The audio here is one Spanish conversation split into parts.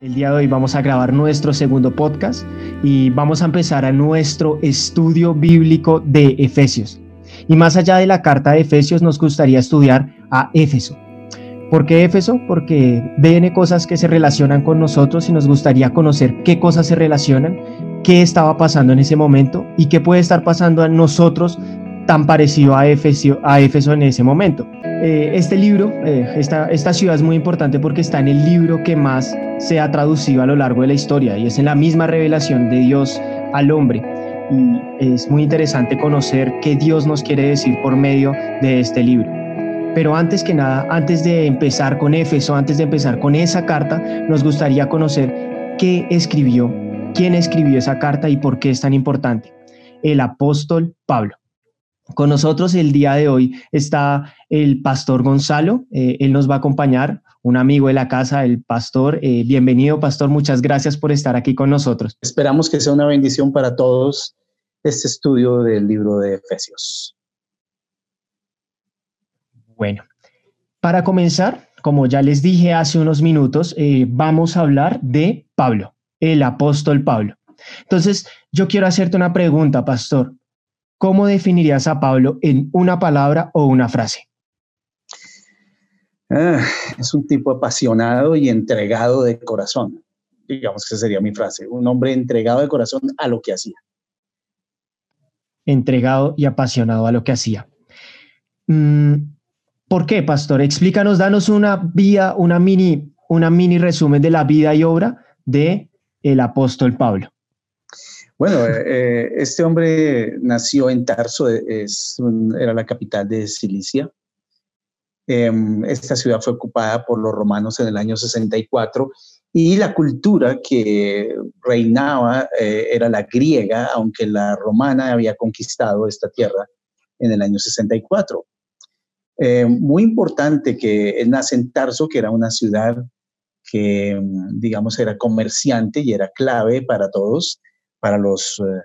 El día de hoy vamos a grabar nuestro segundo podcast y vamos a empezar a nuestro estudio bíblico de Efesios. Y más allá de la carta de Efesios, nos gustaría estudiar a Éfeso. ¿Por qué Éfeso? Porque viene cosas que se relacionan con nosotros y nos gustaría conocer qué cosas se relacionan, qué estaba pasando en ese momento y qué puede estar pasando a nosotros tan parecido a Éfeso, a Éfeso en ese momento. Eh, este libro, eh, esta, esta ciudad es muy importante porque está en el libro que más se ha traducido a lo largo de la historia y es en la misma revelación de Dios al hombre. Y es muy interesante conocer qué Dios nos quiere decir por medio de este libro. Pero antes que nada, antes de empezar con Éfeso, antes de empezar con esa carta, nos gustaría conocer qué escribió, quién escribió esa carta y por qué es tan importante. El apóstol Pablo. Con nosotros el día de hoy está el pastor Gonzalo, eh, él nos va a acompañar, un amigo de la casa, el pastor. Eh, bienvenido, pastor, muchas gracias por estar aquí con nosotros. Esperamos que sea una bendición para todos este estudio del libro de Efesios. Bueno, para comenzar, como ya les dije hace unos minutos, eh, vamos a hablar de Pablo, el apóstol Pablo. Entonces, yo quiero hacerte una pregunta, pastor. ¿Cómo definirías a Pablo en una palabra o una frase? Ah, es un tipo apasionado y entregado de corazón. Digamos que esa sería mi frase. Un hombre entregado de corazón a lo que hacía. Entregado y apasionado a lo que hacía. Mm, ¿Por qué, pastor? Explícanos, danos una vía, una mini, una mini resumen de la vida y obra de el apóstol Pablo. Bueno, eh, eh, este hombre nació en Tarso, es era la capital de Cilicia. Em, esta ciudad fue ocupada por los romanos en el año 64 y la cultura que reinaba eh, era la griega, aunque la romana había conquistado esta tierra en el año 64. muy importante que nace en Tarso, que era una ciudad que, digamos, era comerciante y era clave para todos para los eh,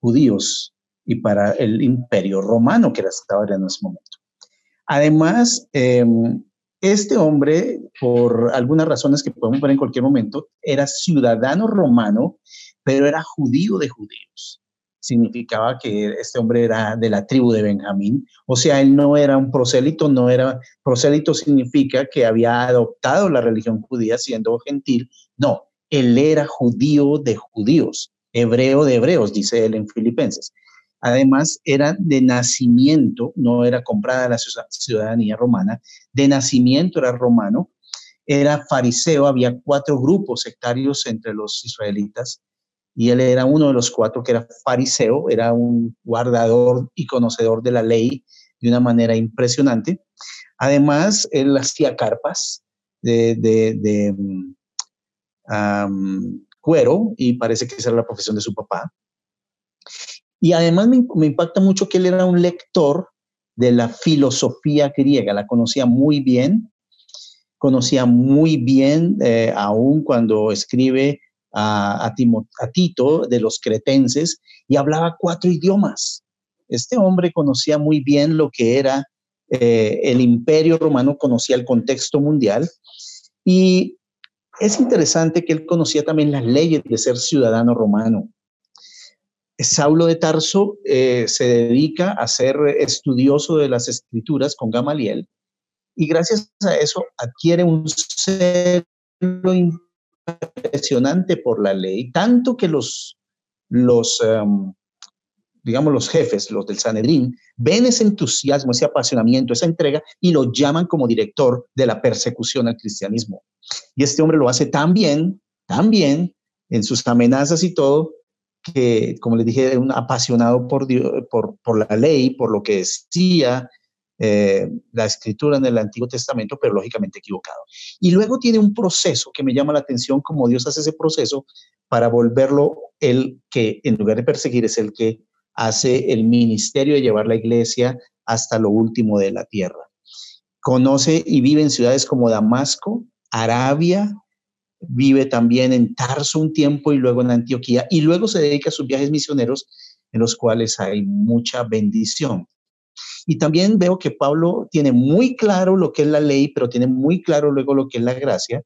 judíos y para el imperio romano que estaba en ese momento. Además, em, este hombre, por algunas razones que podemos ver en cualquier momento, era ciudadano romano, pero era judío de judíos. Significaba que este hombre era de la tribu de Benjamín, o sea, él no era un prosélito, no era, prosélito significa que había adoptado la religión judía siendo gentil, no, él era judío de judíos hebreo de hebreos, dice él en Filipenses. Además, era de nacimiento, no era comprada la ciudadanía romana, de nacimiento era romano, era fariseo, había cuatro grupos sectarios entre los israelitas y él era uno de los cuatro que era fariseo, era un guardador y conocedor de la ley de una manera impresionante. Además, él hacía carpas de, cuero y parece que esa era la profesión de su papá. Y además me, impacta mucho que él era un lector de la filosofía griega, la conocía muy bien, conocía muy bien, eh, aún cuando escribe a, a, Tito de los cretenses, y hablaba cuatro idiomas. Este hombre conocía muy bien lo que era eh, el imperio romano, conocía el contexto mundial, y es interesante que él conocía también las leyes de ser ciudadano romano. Saulo de Tarso eh, se dedica a ser estudioso de las escrituras con Gamaliel y gracias a eso adquiere un celo impresionante por la ley, tanto que los, los em, digamos, los jefes, los del Sanedrín, ven ese entusiasmo, ese apasionamiento, esa entrega y lo llaman como director de la persecución al cristianismo. Y este hombre lo hace tan bien, tan bien, en sus amenazas y todo, que, como les dije, es un apasionado por, por, por la ley, por lo que decía eh, la escritura en el Antiguo Testamento, pero lógicamente equivocado. Y luego tiene un proceso que me llama la atención, como Dios hace ese proceso para volverlo el que, en lugar de perseguir, es el que hace el ministerio de llevar la iglesia hasta lo último de la tierra. Conoce y vive en ciudades como Damasco, Arabia, vive también en Tarso un tiempo y luego en Antioquía, y luego se dedica a sus viajes misioneros en los cuales hay mucha bendición. Y también veo que Pablo tiene muy claro lo que es la ley, pero tiene muy claro luego lo que es la gracia,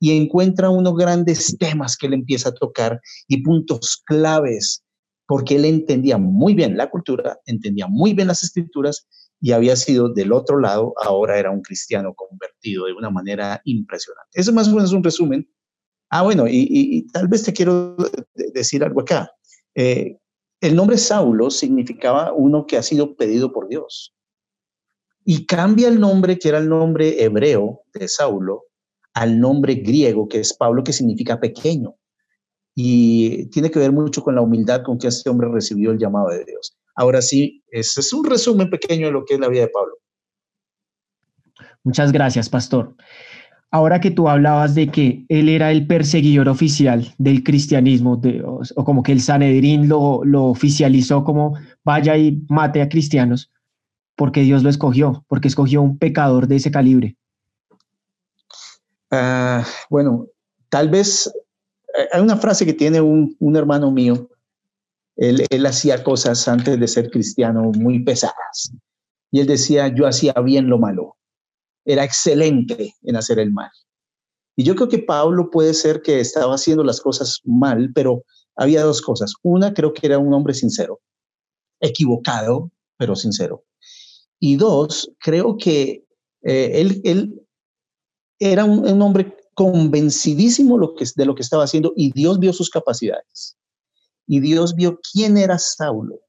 y encuentra unos grandes temas que él empieza a tocar y puntos claves, porque él entendía muy bien la cultura, entendía muy bien las escrituras y había sido del otro lado, ahora era un cristiano convertido de una manera impresionante. Eso más o menos es un resumen. Ah, bueno, y, tal vez te quiero decir algo acá. Eh, el nombre Saulo significaba uno que ha sido pedido por Dios. Y cambia el nombre, que era el nombre hebreo de Saulo, al nombre griego, que es Pablo, que significa pequeño. Y tiene que ver mucho con la humildad con que este hombre recibió el llamado de Dios. Ahora sí, ese es un resumen pequeño de lo que es la vida de Pablo. Muchas gracias, pastor. Ahora que tú hablabas de que él era el perseguidor oficial del cristianismo, o, como que el Sanedrín lo, lo oficializó como vaya y mate a cristianos, porque Dios lo escogió, porque escogió un pecador de ese calibre. Ah, bueno, tal vez eh, hay una frase que tiene un, hermano mío. Él, hacía cosas antes de ser cristiano muy pesadas. Y él decía, yo hacía bien lo malo. Era excelente en hacer el mal. Y yo creo que Pablo puede ser que estaba haciendo las cosas mal, pero había dos cosas. Una, creo que era un hombre sincero, equivocado, pero sincero. Y dos, creo que eh, él, él era un, hombre convencidísimo de lo que estaba haciendo y Dios vio sus capacidades. Y Dios vio quién era Saulo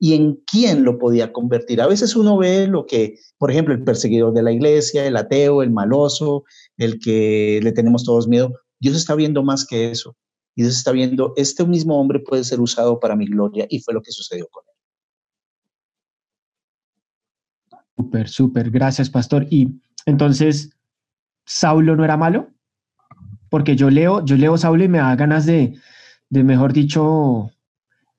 y en quién lo podía convertir. A veces uno ve lo que, por ejemplo, el perseguidor de la iglesia, el ateo, el maloso, el que le tenemos todos miedo. Dios está viendo más que eso. Y Dios está viendo, este mismo hombre puede ser usado para mi gloria y fue lo que sucedió con él. Súper, súper. Gracias, pastor. Y entonces, Saulo no era malo? Porque yo leo, yo leo Saulo y me da ganas de, de mejor dicho,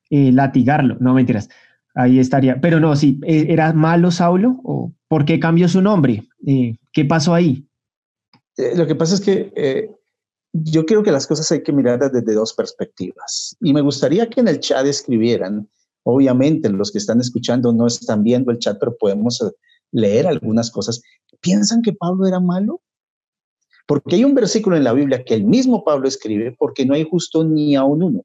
eh, latigarlo. No, mentiras. Ahí estaría. Pero no, sí, eh, ¿era malo Saulo? ¿O por qué cambió su nombre? Eh, ¿Qué pasó ahí? lo que pasa es que yo creo que las cosas hay que mirarlas desde dos perspectivas. Y me gustaría que en el chat escribieran, obviamente los que están escuchando no están viendo el chat, pero podemos leer algunas cosas. ¿Piensan que Pablo era malo? Porque hay un versículo en la Biblia que el mismo Pablo escribe, porque no hay justo ni a un uno.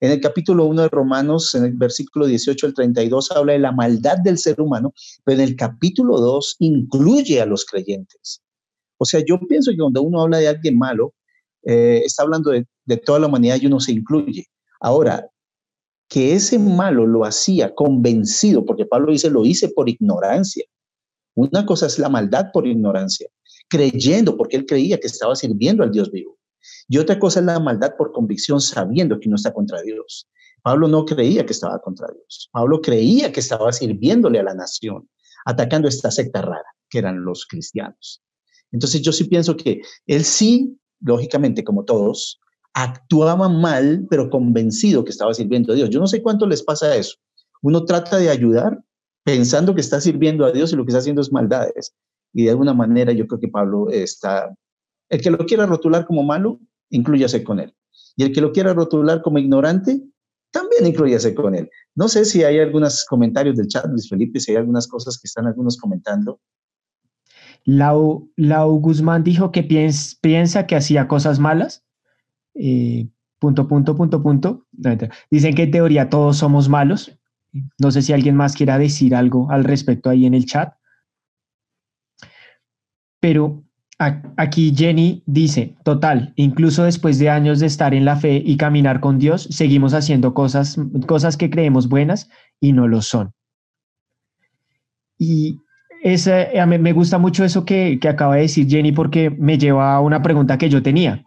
En el capítulo 1 de Romanos, en el versículo 18 al 32, habla de la maldad del ser humano, pero en el capítulo 2 incluye a los creyentes. O sea, yo pienso que cuando uno habla de alguien malo, eh, está hablando de, de toda la humanidad y uno se incluye. Ahora, que ese malo lo hacía convencido, porque Pablo dice, lo hice por ignorancia. Una cosa es la maldad por ignorancia creyendo, porque él creía que estaba sirviendo al Dios vivo. Y otra cosa es la maldad por convicción, sabiendo que no está contra Dios. Pablo no creía que estaba contra Dios. Pablo creía que estaba sirviéndole a la nación, atacando esta secta rara, que eran los cristianos. Entonces yo sí pienso que él sí, lógicamente, como todos, actuaba mal, pero convencido que estaba sirviendo a Dios. Yo no sé cuánto les pasa eso. Uno trata de ayudar pensando que está sirviendo a Dios y lo que está haciendo es maldades. Y de alguna manera yo creo que Pablo está, el que lo quiera rotular como malo, incluyase con él. Y el que lo quiera rotular como ignorante, también incluyase con él. No sé si hay algunos comentarios del chat, Luis Felipe, si hay algunas cosas que están algunos comentando. Lau, Lau Guzmán dijo que piensa que hacía cosas malas. Eh, punto, punto, punto, punto. Dicen que en teoría todos somos malos. No sé si alguien más quiera decir algo al respecto ahí en el chat. Pero aquí Jenny dice, total, incluso después de años de estar en la fe y caminar con Dios, seguimos haciendo cosas, cosas que creemos buenas y no lo son. Y me gusta mucho eso que, que acaba de decir Jenny porque me lleva a una pregunta que yo tenía.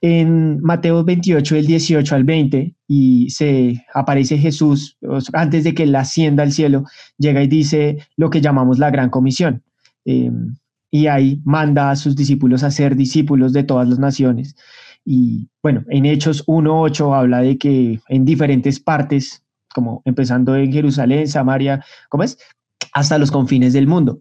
En Mateo 28, del 18 al 20, y se aparece Jesús antes de que él ascienda al cielo, llega y dice lo que llamamos la gran comisión. Em, y ahí manda a sus discípulos a ser discípulos de todas las naciones. Y bueno, en Hechos 1.8 habla de que en diferentes partes, como empezando en Jerusalén, Samaria, ¿cómo es? Hasta los confines del mundo.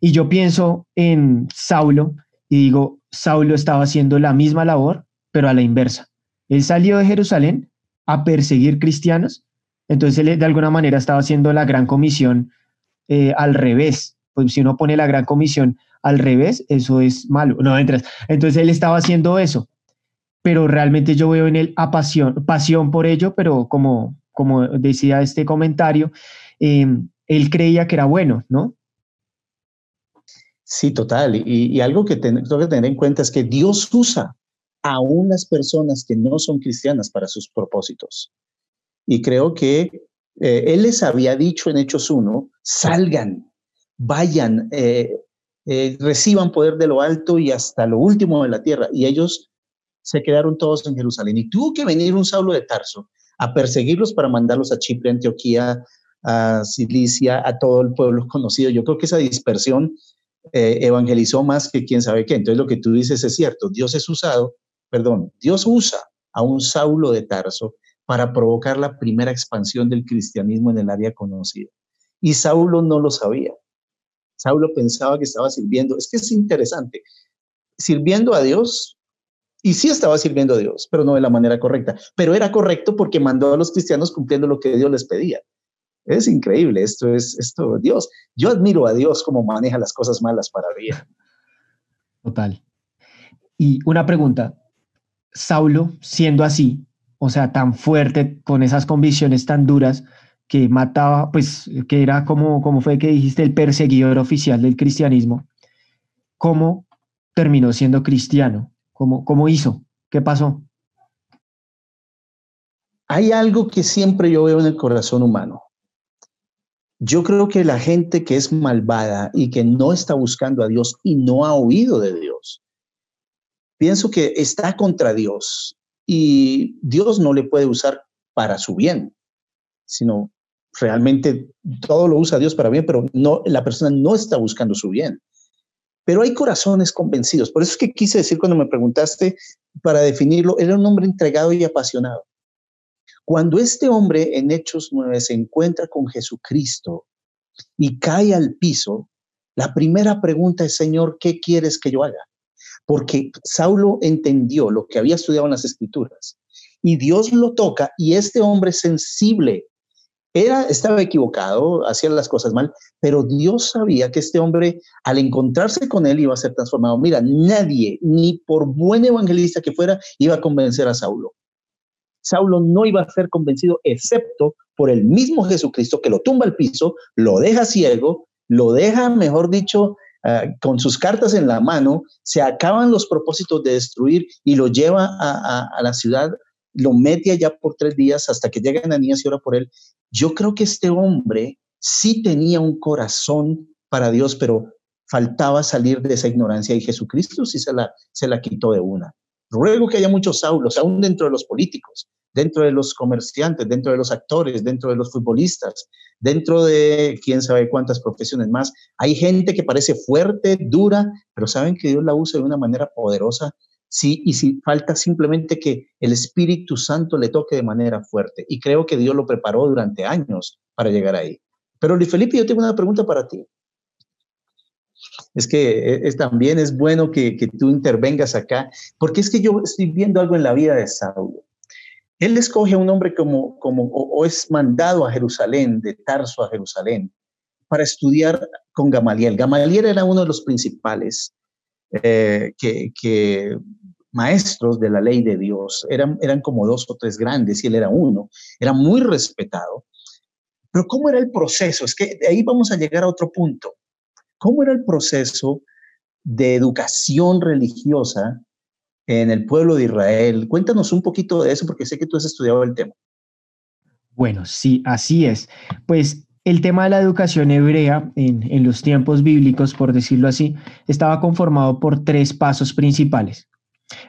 Y yo pienso en Saulo y digo, Saulo estaba haciendo la misma labor, pero a la inversa. Él salió de Jerusalén a perseguir cristianos, entonces él de alguna manera estaba haciendo la gran comisión eh, al revés pues si uno pone la gran comisión al revés, eso es malo. No, entras. Entonces él estaba haciendo eso, pero realmente yo veo en él a pasión, por ello, pero como, como decía este comentario, em, él creía que era bueno, ¿no? Sí, total. Y, algo que tengo que tener en cuenta es que Dios usa a unas personas que no son cristianas para sus propósitos. Y creo que eh, Él les había dicho en Hechos 1, salgan, vayan, eh, eh, reciban poder de lo alto y hasta lo último de la tierra. Y ellos se quedaron todos en Jerusalén. Y tuvo que venir un Saulo de Tarso a perseguirlos para mandarlos a Chipre, Antioquía, a Cilicia, a todo el pueblo conocido. Yo creo que esa dispersión eh, evangelizó más que quién sabe qué. Entonces lo que tú dices es cierto. Dios es usado, perdón, Dios usa a un Saulo de Tarso para provocar la primera expansión del cristianismo en el área conocida. Y Saulo no lo sabía. Saulo pensaba que estaba sirviendo. Es que es interesante. Sirviendo a Dios, y sí estaba sirviendo a Dios, pero no de la manera correcta. Pero era correcto porque mandó a los cristianos cumpliendo lo que Dios les pedía. Es increíble, esto es, esto, Dios, yo admiro a Dios cómo maneja las cosas malas para bien. Total. Y una pregunta, Saulo, siendo así, o sea, tan fuerte, con esas convicciones tan duras, que mataba, pues que era como, como fue que dijiste, el perseguidor oficial del cristianismo, ¿cómo terminó siendo cristiano? ¿Cómo, cómo hizo? ¿Qué pasó? Hay algo que siempre yo veo en el corazón humano. Yo creo que la gente que es malvada y que no está buscando a Dios y no ha oído de Dios, pienso que está contra Dios y Dios no le puede usar para su bien, sino realmente todo lo usa Dios para bien, pero no, la persona no está buscando su bien. Pero hay corazones convencidos. Por eso es que quise decir cuando me preguntaste para definirlo, era un hombre entregado y apasionado. Cuando este hombre en Hechos 9 se encuentra con Jesucristo y cae al piso, la primera pregunta es, Señor, ¿qué quieres que yo haga? Porque Saulo entendió lo que había estudiado en las escrituras y Dios lo toca y este hombre sensible era, estaba equivocado, hacía las cosas mal, pero Dios sabía que este hombre, al encontrarse con él, iba a ser transformado. Mira, nadie, ni por buen evangelista que fuera, iba a convencer a Saulo. Saulo no iba a ser convencido excepto por el mismo Jesucristo que lo tumba al piso, lo deja ciego, lo deja, mejor dicho, ah, con sus cartas en la mano, se acaban los propósitos de destruir y lo lleva a, a la ciudad, lo mete allá por tres días hasta que llega Ananías y ora por él yo creo que este hombre sí tenía un corazón para Dios, pero faltaba salir de esa ignorancia y Jesucristo sí se la, se la quitó de una. Ruego que haya muchos Saulos, aún dentro de los políticos, dentro de los comerciantes, dentro de los actores, dentro de los futbolistas, dentro de quién sabe cuántas profesiones más. Hay gente que parece fuerte, dura, pero saben que Dios la usa de una manera poderosa Sí, y si falta simplemente que el Espíritu Santo le toque de manera fuerte. Y creo que Dios lo preparó durante años para llegar ahí. Pero Luis Felipe, yo tengo una pregunta para ti. Es que eh, es, también es bueno que, que, tú intervengas acá, porque es que yo estoy viendo algo en la vida de Saulo. Él escoge a un hombre como, como o, es mandado a Jerusalén, de Tarso a Jerusalén, para estudiar con Gamaliel. Gamaliel era uno de los principales eh, que, que, maestros de la ley de Dios. Eran, eran como dos o tres grandes y él era uno. Era muy respetado. Pero ¿cómo era el proceso? Es que ahí vamos a llegar a otro punto. ¿Cómo era el proceso de educación religiosa en el pueblo de Israel? Cuéntanos un poquito de eso porque sé que tú has estudiado el tema. Bueno, sí, así es. Pues el tema de la educación hebrea en, en, los tiempos bíblicos, por decirlo así, estaba conformado por tres pasos principales.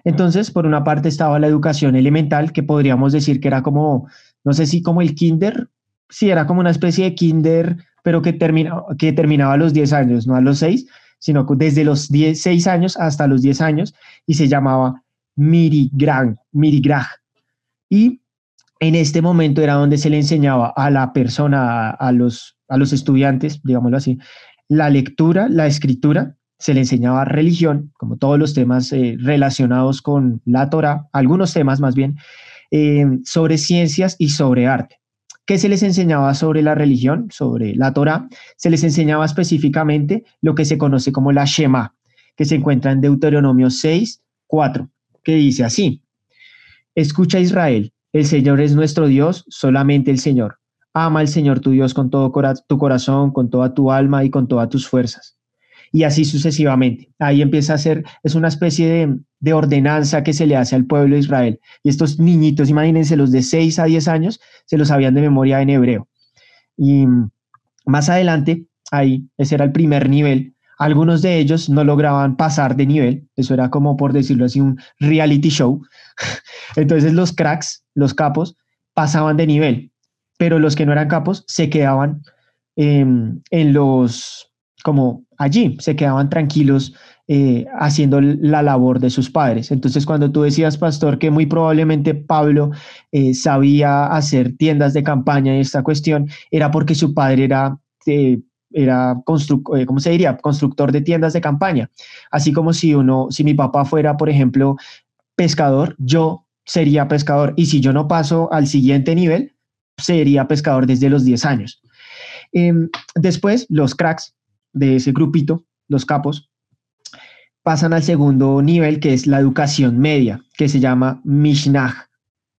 Entonces, por una parte estaba la educación elemental, que podríamos decir que era como, no sé si como el kinder, sí, era como una especie de kinder, pero que, termina, que terminaba a los 10 años, no a los 6, sino desde los 10, 6 años hasta los 10 años, y se llamaba Mirigrag. Mirigrag. Y en este momento era donde se le enseñaba a la persona, a los, a los estudiantes, digámoslo así, la lectura, la escritura, se le enseñaba religión, como todos los temas eh, relacionados con la Torah, algunos temas más bien, eh, sobre ciencias y sobre arte. ¿Qué se les enseñaba sobre la religión, sobre la Torah? Se les enseñaba específicamente lo que se conoce como la Shema, que se encuentra en Deuteronomio 6, 4, que dice así, Escucha Israel, el Señor es nuestro Dios, solamente el Señor. Ama al Señor tu Dios con todo tu corazón, con toda tu alma y con todas tus fuerzas. Y así sucesivamente. Ahí empieza a ser, es una especie de, de ordenanza que se le hace al pueblo de Israel. Y estos niñitos, imagínense, los de 6 a 10 años, se los sabían de memoria en hebreo. Y más adelante, ahí, ese era el primer nivel. Algunos de ellos no lograban pasar de nivel, eso era como por decirlo así, un reality show. Entonces los cracks, los capos, pasaban de nivel, pero los que no eran capos se quedaban em, en los, como allí, se quedaban tranquilos eh, haciendo la labor de sus padres. Entonces, cuando tú decías, pastor, que muy probablemente Pablo eh, sabía hacer tiendas de campaña y esta cuestión, era porque su padre era... Eh, era ¿cómo se diría? constructor de tiendas de campaña. Así como si uno, si mi papá fuera, por ejemplo, pescador, yo sería pescador. Y si yo no paso al siguiente nivel, sería pescador desde los 10 años. Em, después, los cracks de ese grupito, los capos, pasan al segundo nivel, que es la educación media, que se llama Mishnah,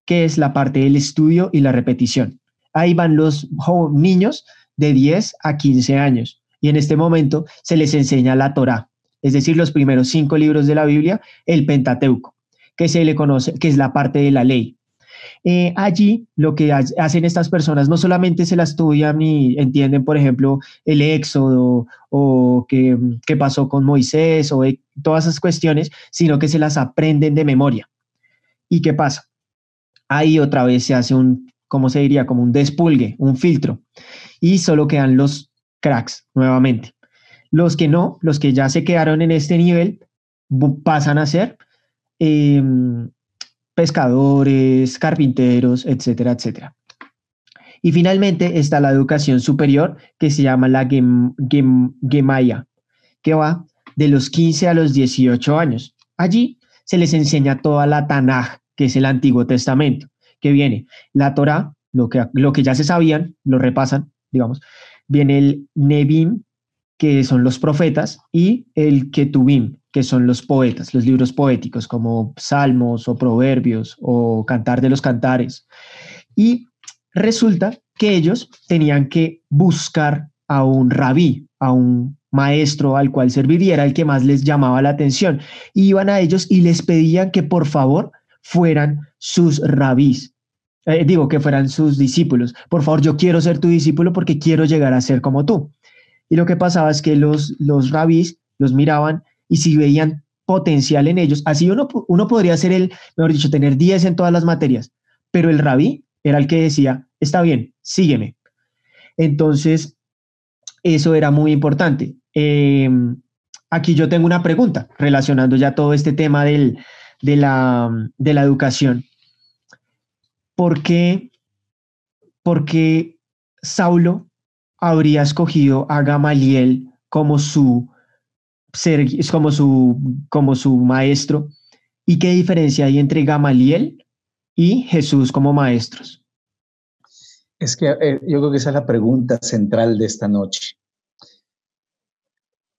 que es la parte del estudio y la repetición. Ahí van los niños de 10 a 15 años y en este momento se les enseña la Torah, es decir, los primeros cinco libros de la Biblia, el Pentateuco, que se le conoce, que es la parte de la ley. Eh, allí lo que hacen estas personas no solamente se la estudian y entienden, por ejemplo, el éxodo o qué, pasó con Moisés o todas esas cuestiones, sino que se las aprenden de memoria. ¿Y qué pasa? Ahí otra vez se hace un, ¿cómo se diría? Como un despulgue, un filtro. Y solo quedan los cracks nuevamente. Los que no, los que ya se quedaron en este nivel, pasan a ser em, pescadores, carpinteros, etcétera, etcétera. Y finalmente está la educación superior que se llama la Gemaya, que va de los 15 a los 18 años. Allí se les enseña toda la Tanaj, que es el Antiguo Testamento, que viene la Torah, lo que, lo que ya se sabían, lo repasan, digamos. Viene el Nebim, que son los profetas, y el Ketubim, que son los poetas, los libros poéticos como Salmos o Proverbios o Cantar de los Cantares. Y resulta que ellos tenían que buscar a un rabí, a un maestro al cual serviría, el que más les llamaba la atención. iban a ellos y les pedían que por favor fueran sus rabís. Eh, digo, que fueran sus discípulos. Por favor, yo quiero ser tu discípulo porque quiero llegar a ser como tú. Y lo que pasaba es que los, los rabís los miraban y si veían potencial en ellos, así uno, uno podría ser el, mejor dicho, tener 10 en todas las materias, pero el rabí era el que decía, está bien, sígueme. Entonces, eso era muy importante. Em, aquí yo tengo una pregunta relacionando ya todo este tema del, de, la, de la educación. ¿Por qué, ¿Por qué Saulo habría escogido a Gamaliel como su ser, como su, como su maestro? ¿Y qué diferencia hay entre Gamaliel y Jesús como maestros? Es que eh, yo creo que esa es la pregunta central de esta noche.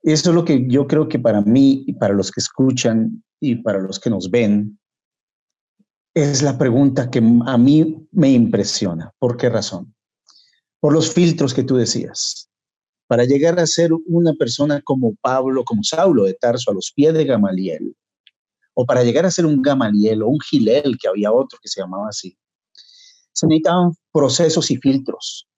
Eso es lo que yo creo que para mí y para los que escuchan y para los que nos ven, es la pregunta que a mí me impresiona. ¿Por qué razón? Por los filtros que tú decías. Para llegar a ser una persona como Pablo, como Saulo de Tarso, a los pies de Gamaliel, o para llegar a ser un Gamaliel o un Gilel, que había otro que se llamaba así, se necesitaban procesos y filtros.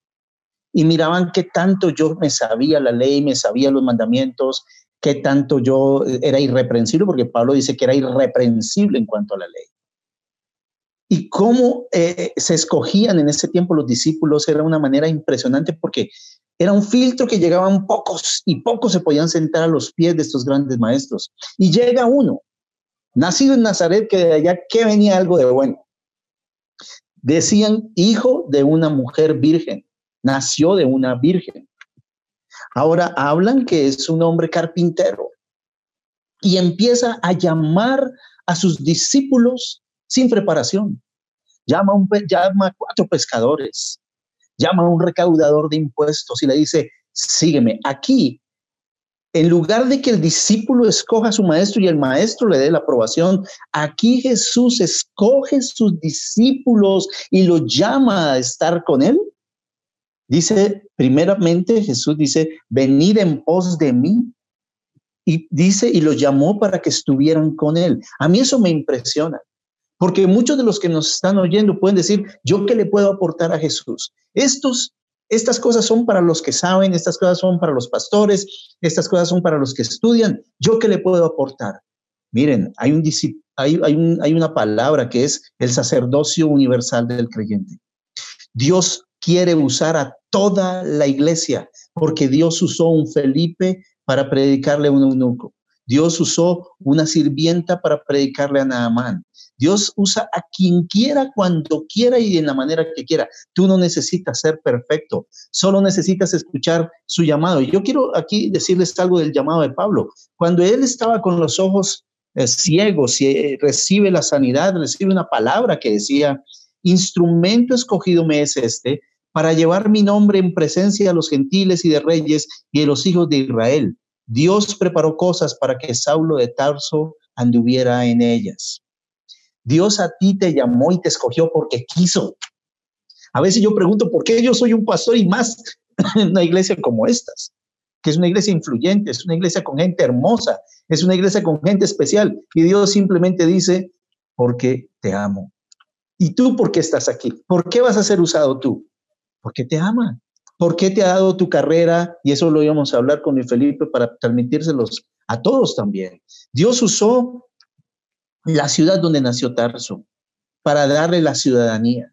Y miraban qué tanto yo me sabía la ley, me sabía los mandamientos, qué tanto yo era irreprensible, porque Pablo dice que era irreprensible en cuanto a la ley. Y cómo eh, se escogían en ese tiempo los discípulos era una manera impresionante porque era un filtro que llegaban pocos y pocos se podían sentar a los pies de estos grandes maestros. Y llega uno, nacido en Nazaret, que de allá que venía algo de bueno. Decían hijo de una mujer virgen, nació de una virgen. Ahora hablan que es un hombre carpintero y empieza a llamar a sus discípulos sin preparación. Llama, a cuatro pescadores, llama a un recaudador de impuestos y le dice, sígueme. Aquí, en lugar de que el discípulo escoja a su maestro y el maestro le dé la aprobación, aquí Jesús escoge sus discípulos y los llama a estar con él. Dice, primeramente Jesús dice, venid en pos de mí. Y dice, y los llamó para que estuvieran con él. A mí eso me impresiona. Porque muchos de los que nos están oyendo pueden decir, ¿yo qué le puedo aportar a Jesús? Estos, estas cosas son para los que saben, estas cosas son para los pastores, estas cosas son para los que estudian. ¿Yo qué le puedo aportar? Miren, hay, un, hay, hay, hay una palabra que es el sacerdocio universal del creyente. Dios quiere usar a toda la iglesia, porque Dios usó un Felipe para predicarle a un eunuco. Dios usó una sirvienta para predicarle a Naamán. Dios usa a quien quiera, cuando quiera y en la manera que quiera. Tú no necesitas ser perfecto, solo necesitas escuchar su llamado. Yo quiero aquí decirles algo del llamado de Pablo. Cuando él estaba con los ojos eh, ciegos y eh, recibe la sanidad, recibe una palabra que decía, instrumento escogido me es este para llevar mi nombre en presencia de los gentiles y de reyes y de los hijos de Israel. Dios preparó cosas para que Saulo de Tarso anduviera en ellas. Dios a ti te llamó y te escogió porque quiso. A veces yo pregunto, ¿por qué yo soy un pastor y más en una iglesia como estas? Que es una iglesia influyente, es una iglesia con gente hermosa, es una iglesia con gente especial. Y Dios simplemente dice, porque te amo. ¿Y tú por qué estás aquí? ¿Por qué vas a ser usado tú? Porque te ama. ¿Por qué te ha dado tu carrera? Y eso lo íbamos a hablar con Felipe para transmitírselos a todos también. Dios usó la ciudad donde nació Tarso, para darle la ciudadanía.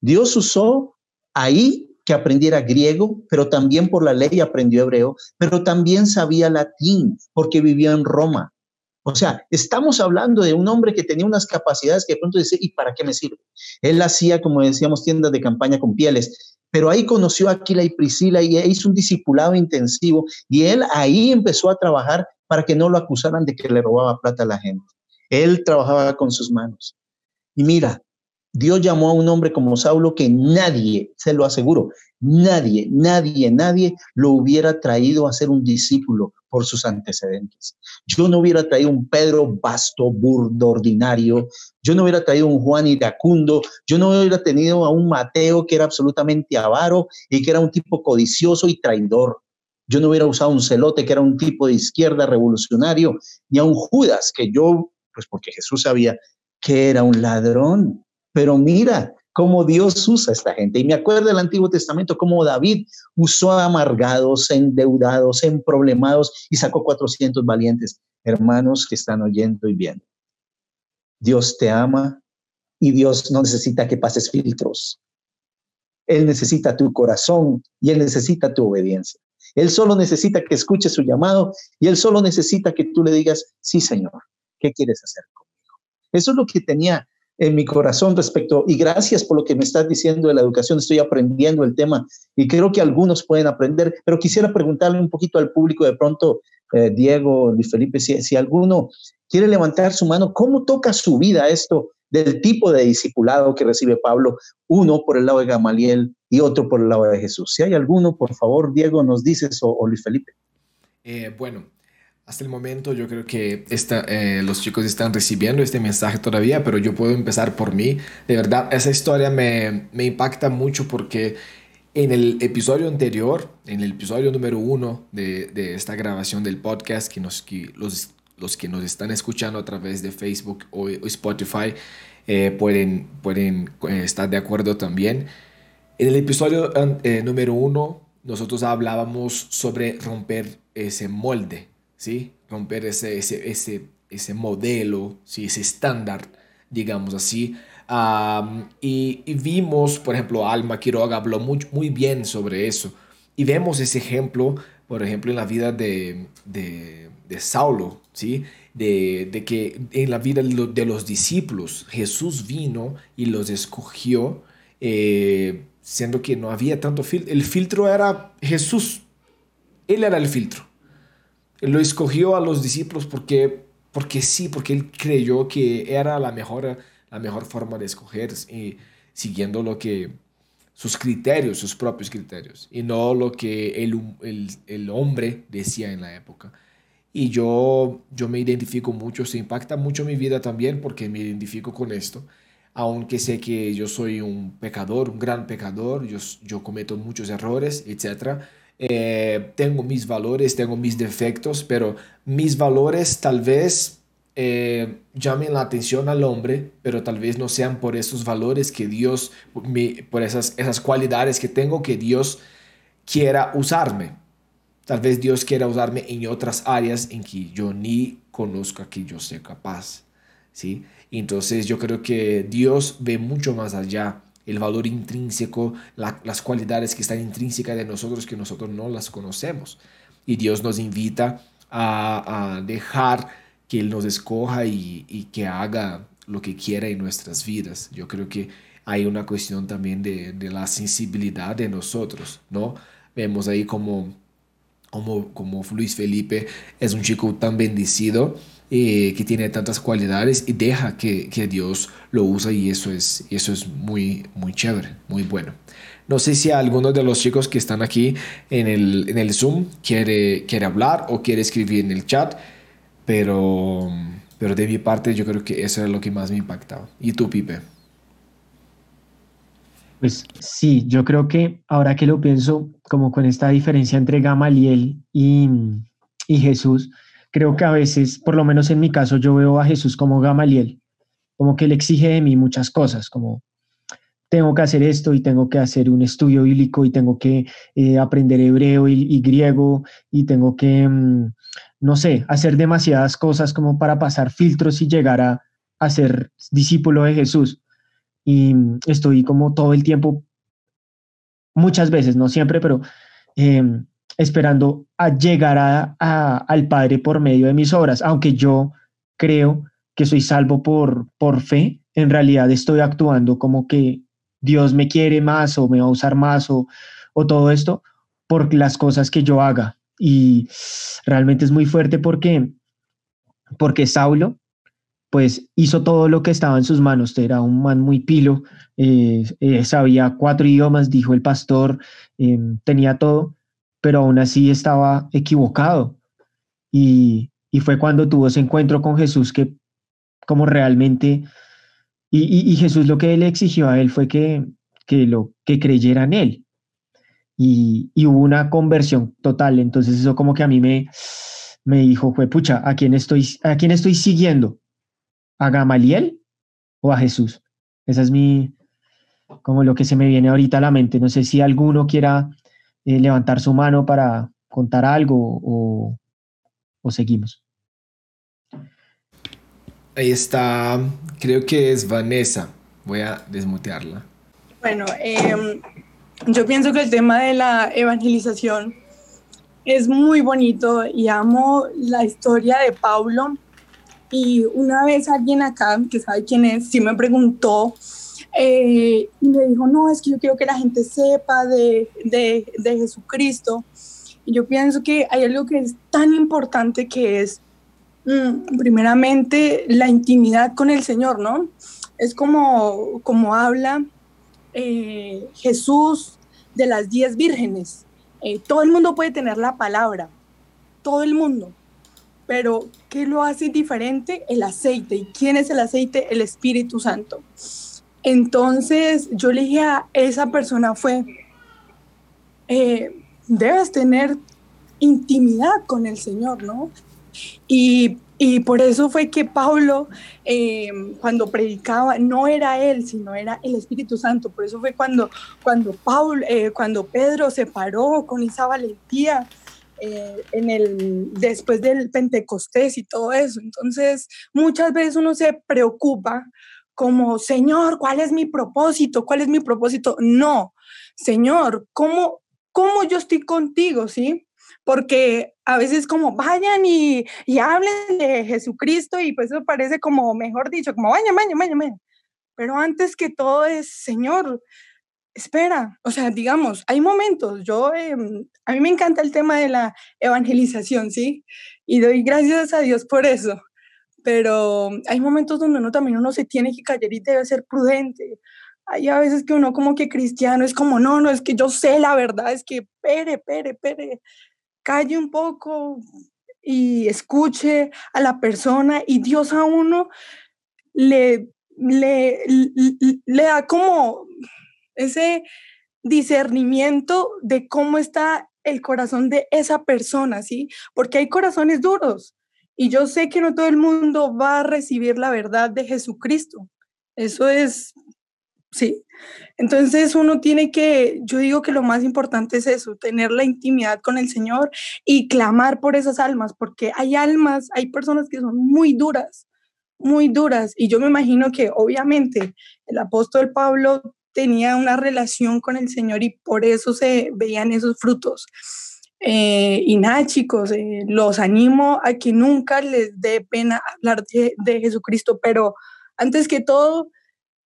Dios usó ahí que aprendiera griego, pero también por la ley aprendió hebreo, pero también sabía latín porque vivía en Roma. O sea, estamos hablando de un hombre que tenía unas capacidades que de pronto dice, ¿y para qué me sirve? Él hacía, como decíamos, tiendas de campaña con pieles, pero ahí conoció a Aquila y Priscila y hizo un discipulado intensivo y él ahí empezó a trabajar para que no lo acusaran de que le robaba plata a la gente. Él trabajaba con sus manos. Y mira, Dios llamó a un hombre como Saulo que nadie, se lo aseguro, nadie, nadie, nadie lo hubiera traído a ser un discípulo por sus antecedentes. Yo no hubiera traído un Pedro vasto, burdo, ordinario. Yo no hubiera traído un Juan iracundo. Yo no hubiera tenido a un Mateo que era absolutamente avaro y que era un tipo codicioso y traidor. Yo no hubiera usado un celote que era un tipo de izquierda revolucionario, ni a un Judas que yo pues porque Jesús sabía que era un ladrón. Pero mira cómo Dios usa a esta gente. Y me acuerdo del Antiguo Testamento cómo David usó a amargados, endeudados, emproblemados y sacó 400 valientes hermanos que están oyendo y viendo. Dios te ama y Dios no necesita que pases filtros. Él necesita tu corazón y Él necesita tu obediencia. Él solo necesita que escuches su llamado y Él solo necesita que tú le digas, sí, Señor, ¿qué quieres hacer conmigo? Eso es lo que tenía en mi corazón respecto, y gracias por lo que me estás diciendo de la educación, estoy aprendiendo el tema y creo que algunos pueden aprender, pero quisiera preguntarle un poquito al público de pronto, eh, Diego, y Felipe, si, si alguno quiere levantar su mano, ¿cómo toca su vida esto del tipo de discipulado que recibe Pablo, uno por el lado de Gamaliel y otro por el lado de Jesús? Si hay alguno, por favor, Diego, nos dices o, o Luis Felipe. Eh, bueno, hasta el momento yo creo que esta, eh, los chicos están recibiendo este mensaje todavía, pero yo puedo empezar por mí. De verdad, esa historia me, me impacta mucho porque en el episodio anterior, en el episodio número uno de, de esta grabación del podcast, que, nos, que los, los que nos están escuchando a través de Facebook o, Spotify eh, pueden, pueden eh, estar de acuerdo también. En el episodio número uno, nosotros hablábamos sobre romper ese molde ¿sí? Romper ese, ese, ese, ese modelo, ¿sí? Ese estándar, digamos así. y, vimos, por ejemplo, Alma Quiroga habló muy, muy bien sobre eso. Y vemos ese ejemplo, por ejemplo, en la vida de, de, de Saulo, ¿sí? De, de, que en la vida de los discípulos Jesús vino y los escogió, eh, siendo que no había tanto filtro. El filtro era Jesús. Él era el filtro lo escogió a los discípulos porque, porque sí, porque él creyó que era la mejor, la mejor forma de escoger, y siguiendo lo que, sus criterios, sus propios criterios, y no lo que el, el, el hombre decía en la época. Y yo, yo me identifico mucho, se impacta mucho mi vida también porque me identifico con esto. Aunque sé que yo soy un pecador, un gran pecador, yo, yo cometo muchos errores, etc. Eh, tengo mis valores, tengo mis defectos, pero mis valores tal vez eh, llamen la atención al hombre, pero tal vez no sean por esos valores que Dios, por esas, esas cualidades que tengo, que Dios quiera usarme. Tal vez Dios quiera usarme en otras áreas en que yo ni conozca que yo sea capaz. ¿sí? Entonces yo creo que Dios ve mucho más allá el valor intrínseco, las cualidades que están intrínsecas de nosotros que nosotros no las conocemos. Y Dios nos invita a, a dejar que Él nos escoja y, que haga lo que quiera en nuestras vidas. Yo creo que hay una cuestión también de, la sensibilidad de nosotros, ¿no? Vemos ahí como, como, como Luis Felipe es un chico tan bendecido eh, que tiene tantas cualidades y deja que, Dios lo usa y eso es, eso es muy, muy chévere, muy bueno. No sé si alguno de los chicos que están aquí en el, en el Zoom quiere, quiere hablar o quiere escribir en el chat. Pero, pero de mi parte yo creo que eso es lo que más me impactaba. ¿Y tú, Pipe? Pues sí, yo creo que ahora que lo pienso, como con esta diferencia entre Gamaliel y, y Jesús, creo que a veces, por lo menos en mi caso, yo veo a Jesús como Gamaliel, como que él exige de mí muchas cosas, como tengo que hacer esto y tengo que hacer un estudio bíblico y tengo que eh, aprender hebreo y, griego y tengo que, mm, no sé, hacer demasiadas cosas como para pasar filtros y llegar a, ser discípulo de Jesús. Y estoy como todo el tiempo, muchas veces, no siempre, pero em, esperando a llegar a, al Padre por medio de mis obras, aunque yo creo que soy salvo por, por fe, en realidad estoy actuando como que Dios me quiere más o me va a usar más o, o todo esto por las cosas que yo haga. Y realmente es muy fuerte porque, porque Saulo, pues hizo todo lo que estaba en sus manos. Era un man muy pilo, eh, eh, sabía cuatro idiomas, dijo el pastor, em, tenía todo, pero aún así estaba equivocado. Y, y, fue cuando tuvo ese encuentro con Jesús que como realmente, y, y, Jesús lo que le exigió a él fue que, que, lo, que creyera en él y, hubo una conversión total. Entonces eso como que a mí me, me dijo, fue, pucha, ¿a quién, estoy, ¿a quién estoy siguiendo? ¿A Gamaliel o a Jesús? Esa es mi, como lo que se me viene ahorita a la mente. No sé si alguno quiera eh, levantar su mano para contar algo o, o seguimos. Ahí está, creo que es Vanessa. Voy a desmutearla. Bueno, eh, yo pienso que el tema de la evangelización es muy bonito y amo la historia de Pablo. Y una vez alguien acá, que sabe quién es, sí me preguntó eh, y me dijo, no, es que yo quiero que la gente sepa de, de, de Jesucristo. Y yo pienso que hay algo que es tan importante que es, mm, primeramente, la intimidad con el Señor, ¿no? Es como, como habla eh, Jesús de las diez vírgenes. Eh, todo el mundo puede tener la palabra, todo el mundo. Pero, ¿qué lo hace diferente? El aceite. ¿Y quién es el aceite? El Espíritu Santo. Entonces, yo le dije a esa persona fue, eh, debes tener intimidad con el Señor, ¿no? Y y por eso fue que Pablo, eh, cuando predicaba, no era él, sino era el Espíritu Santo. Por eso fue cuando, cuando, eh, cuando Pedro se paró con esa valentía en el, después del Pentecostés y todo eso. Entonces, muchas veces uno se preocupa como, Señor, ¿cuál es mi propósito? ¿Cuál es mi propósito? No, Señor, ¿cómo, cómo yo estoy contigo? ¿Sí? porque a veces como vayan y, hablen de Jesucristo y pues eso parece como, mejor dicho, como vayan, vayan, vayan, vayan. Pero antes que todo es, Señor, espera, o sea, digamos, hay momentos, yo, em, a mí me encanta el tema de la evangelización, ¿sí? Y doy gracias a Dios por eso, pero hay momentos donde uno también uno se tiene que callar y debe ser prudente, hay a veces que uno como que cristiano es como, no, no, es que yo sé la verdad, es que, pere, pere, pere, calle un poco y escuche a la persona y Dios a uno le, le, le da como ese discernimiento de cómo está el corazón de esa persona, ¿sí? Porque hay corazones duros y yo sé que no todo el mundo va a recibir la verdad de Jesucristo. Eso es, sí. Entonces uno tiene que, yo digo que lo más importante es eso, tener la intimidad con el Señor y clamar por esas almas, porque hay almas, hay personas que son muy duras, muy duras. Y yo me imagino que obviamente el apóstol Pablo tenía una relación con el Señor y por eso se veían esos frutos. Eh, y nada, chicos, eh, los animo a que nunca les dé pena hablar de, Jesucristo, pero antes que todo,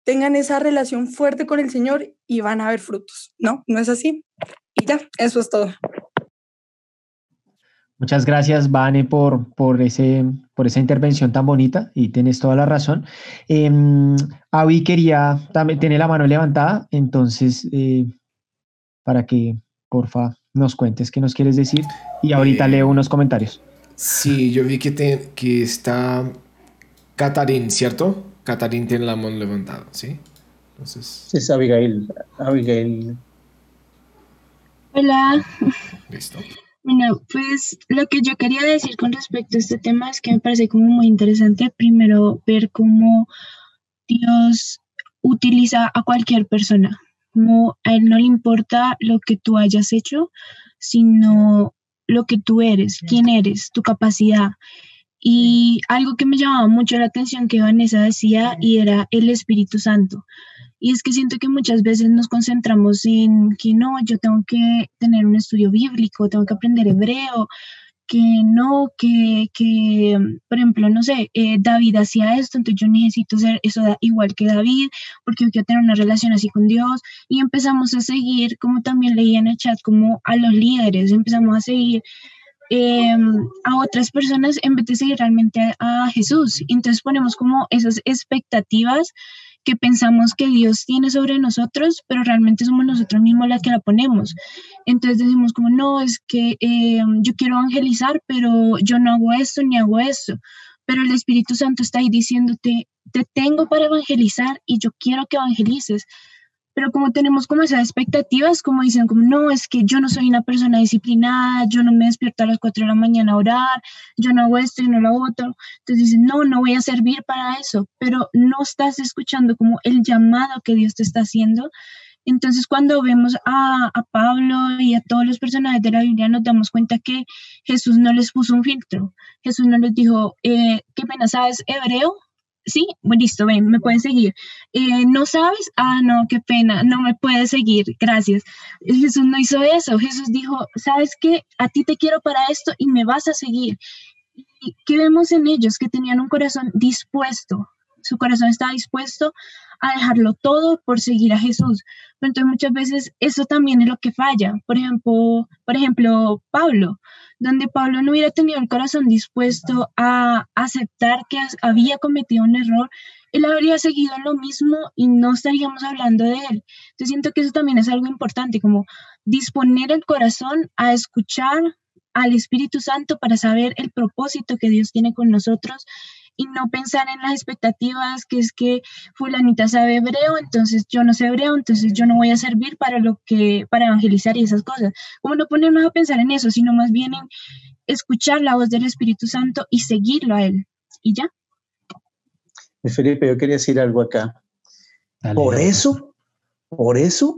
tengan esa relación fuerte con el Señor y van a ver frutos, ¿no? ¿No es así? Y ya, eso es todo. Muchas gracias, Vane, por, por, ese, por esa intervención tan bonita y tienes toda la razón. Eh, Avi quería también tener la mano levantada, entonces, eh, para que, porfa, nos cuentes qué nos quieres decir y ahorita leo unos comentarios. Sí, yo vi que, te, que está Catarín, ¿cierto? Catarín tiene la mano levantada, ¿sí? Entonces... Sí, es Abigail. Abigail. Hola. Listo. Bueno, pues lo que yo quería decir con respecto a este tema es que me parece como muy interesante primero ver cómo Dios utiliza a cualquier persona, como a Él no le importa lo que tú hayas hecho, sino lo que tú eres, quién eres, tu capacidad. Y algo que me llamaba mucho la atención que Vanessa decía y era el Espíritu Santo. Y es que siento que muchas veces nos concentramos en que no, yo tengo que tener un estudio bíblico, tengo que aprender hebreo, que no, que, que por ejemplo, no sé, eh, David hacía esto, entonces yo necesito ser eso igual que David, porque yo quiero tener una relación así con Dios. Y empezamos a seguir, como también leía en el chat, como a los líderes, empezamos a seguir em, a otras personas en vez de seguir realmente a, a Jesús. Entonces ponemos como esas expectativas que pensamos que Dios tiene sobre nosotros, pero realmente somos nosotros mismos las que la ponemos. Entonces decimos como, no, es que eh, yo quiero evangelizar, pero yo no hago esto ni hago esto. Pero el Espíritu Santo está ahí diciéndote, te tengo para evangelizar y yo quiero que evangelices pero como tenemos como esas expectativas, como dicen, como no, es que yo no soy una persona disciplinada, yo no me despierto a las 4 de la mañana a orar, yo no hago esto y no lo otro, entonces dicen, no, no voy a servir para eso, pero no estás escuchando como el llamado que Dios te está haciendo. Entonces cuando vemos a, a Pablo y a todos los personajes de la Biblia nos damos cuenta que Jesús no les puso un filtro, Jesús no les dijo, eh, qué pena, ¿sabes hebreo? Sí, listo, ven, me pueden seguir. Eh, ¿No sabes? Ah, no, qué pena, no me puedes seguir, gracias. Jesús no hizo eso, Jesús dijo, ¿sabes qué? A ti te quiero para esto y me vas a seguir. ¿Y qué vemos en ellos? Que tenían un corazón dispuesto, su corazón estaba dispuesto a dejarlo todo por seguir a Jesús. Pero entonces muchas veces eso también es lo que falla. Por ejemplo, por ejemplo, Pablo donde Pablo no hubiera tenido el corazón dispuesto a aceptar que había cometido un error, él habría seguido lo mismo y no estaríamos hablando de él. Entonces siento que eso también es algo importante, como disponer el corazón a escuchar al Espíritu Santo para saber el propósito que Dios tiene con nosotros y no pensar en las expectativas que es que fulanita sabe hebreo, entonces yo no sé hebreo, entonces yo no voy a servir para lo que para evangelizar y esas cosas. Como no ponernos a pensar en eso, sino más bien en escuchar la voz del Espíritu Santo y seguirlo a él. Y ya. Felipe, yo quería decir algo acá. por eso, por eso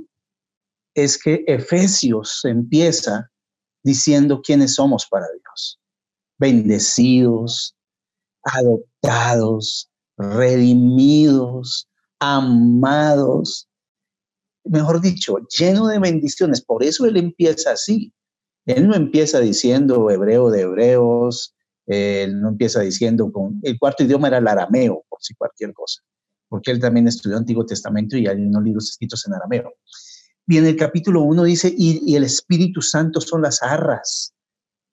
es que Efesios empieza diciendo quiénes somos para Dios. Bendecidos, adoptados, redimidos, amados, mejor dicho, lleno de bendiciones. Por eso él empieza así. Él no empieza diciendo hebreo de hebreos, él no empieza diciendo con... El cuarto idioma era el arameo, por si cualquier cosa, porque él también estudió Antiguo Testamento y hay unos libros escritos en arameo. Y en el capítulo 1 dice, y, y el Espíritu Santo son las arras,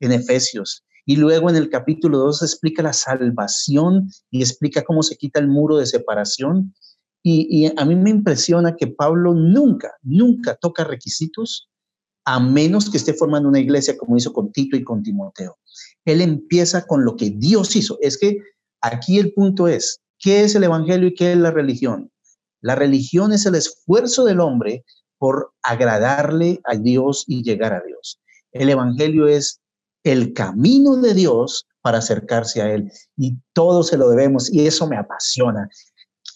en Efesios. Y luego en el capítulo 2 explica la salvación y explica cómo se quita el muro de separación. Y, y, a mí me impresiona que Pablo nunca, nunca toca requisitos a menos que esté formando una iglesia como hizo con Tito y con Timoteo. Él empieza con lo que Dios hizo. Es que aquí el punto es, ¿qué es el Evangelio y qué es la religión? La religión es el esfuerzo del hombre por agradarle a Dios y llegar a Dios. El Evangelio es el camino de Dios para acercarse a Él y todo se lo debemos y eso me apasiona.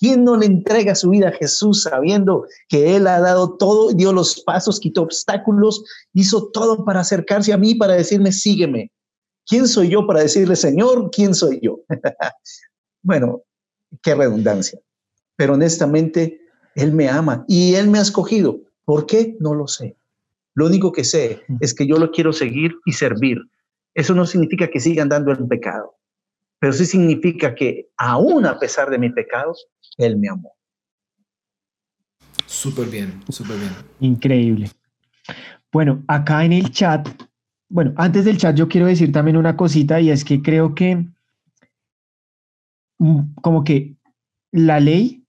¿Quién no le entrega su vida a Jesús sabiendo que Él ha dado todo, dio los pasos, quitó obstáculos, hizo todo para acercarse a mí, para decirme, sígueme? ¿Quién soy yo para decirle, Señor, quién soy yo? bueno, qué redundancia. Pero honestamente, Él me ama y Él me ha escogido. ¿Por qué? No lo sé. Lo único que sé es que yo lo quiero seguir y servir. Eso no significa que siga andando en pecado, pero sí significa que aún a pesar de mis pecados, Él me amó. Súper bien, súper bien. Increíble. Bueno, acá en el chat, bueno, antes del chat yo quiero decir también una cosita y es que creo que mm, como que la ley,